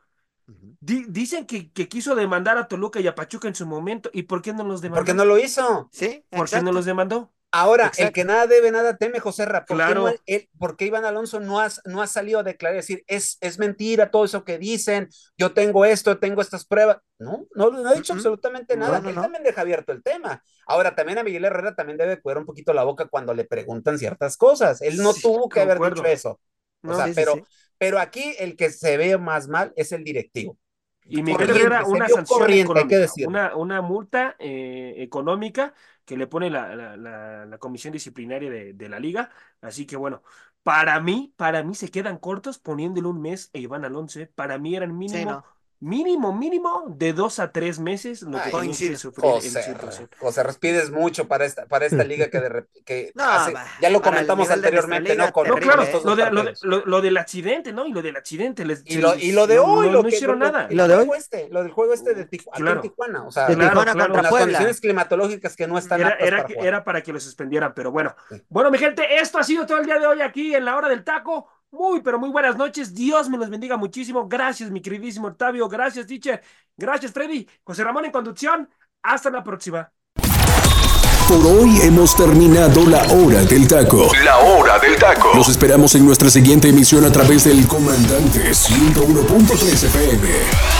Di- dicen que, que quiso demandar a Toluca y a Pachuca en su momento. ¿Y por qué no los demandó? ¿Por qué no lo hizo? Sí, ¿Por qué no los demandó? Ahora, el Exacto. que nada debe, nada teme, José Ra. ¿Por, Claro. qué, no, él- por qué Iván Alonso no, has- no ha salido a declarar, decir, es, es mentira todo eso que dicen, yo tengo esto, tengo estas pruebas? No, no, no ha dicho Mm-mm. absolutamente No, nada. no, Él no. también deja abierto el tema. Ahora, también a Miguel Herrera también debe cuidar un poquito la boca cuando le preguntan ciertas cosas. Él no Sí, tuvo que haber concuerdo. dicho eso. O sea, Sí, pero, sí. pero aquí el que se ve más mal es el directivo. Y Miguel Herrera, una sanción corriente, hay que económica, una, una multa eh, económica que le pone la, la- la- la comisión disciplinaria de, de la liga. Así que bueno, para mí, para mí se quedan cortos poniéndole un mes a Iván Alonso. ¿eh? Para mí eran mínimo, no. Mínimo, mínimo de dos a tres meses lo que Ay, sufrir en José, situación. José, respides mucho para esta, para esta liga que, de que No, hace- ya lo comentamos anteriormente, liga, ¿no? Con, No, claro, ¿eh? lo, de- lo, de- partidos. lo- lo del accidente, ¿no? Y lo del accidente. Les, Y lo, y lo de hoy, no- lo no que hicieron lo- nada. el ¿Lo de hoy? juego este, lo del juego este de Tijuana, Claro. en Tijuana, o sea, De Claro, Tijuana claro. contra las Puebla. condiciones climatológicas que no están Era, aptas era, para que- jugar. era para que lo suspendieran, pero bueno. Sí. Bueno, mi gente, esto ha sido todo el día de hoy aquí en la hora del taco. Muy, pero muy buenas noches. Dios me los bendiga muchísimo. Gracias, mi queridísimo Octavio. Gracias, teacher. Gracias, Freddy. José Ramón en conducción. Hasta la próxima. Por hoy hemos terminado la hora del taco. La hora del taco. Los esperamos en nuestra siguiente emisión a través del comandante 101.3 FM.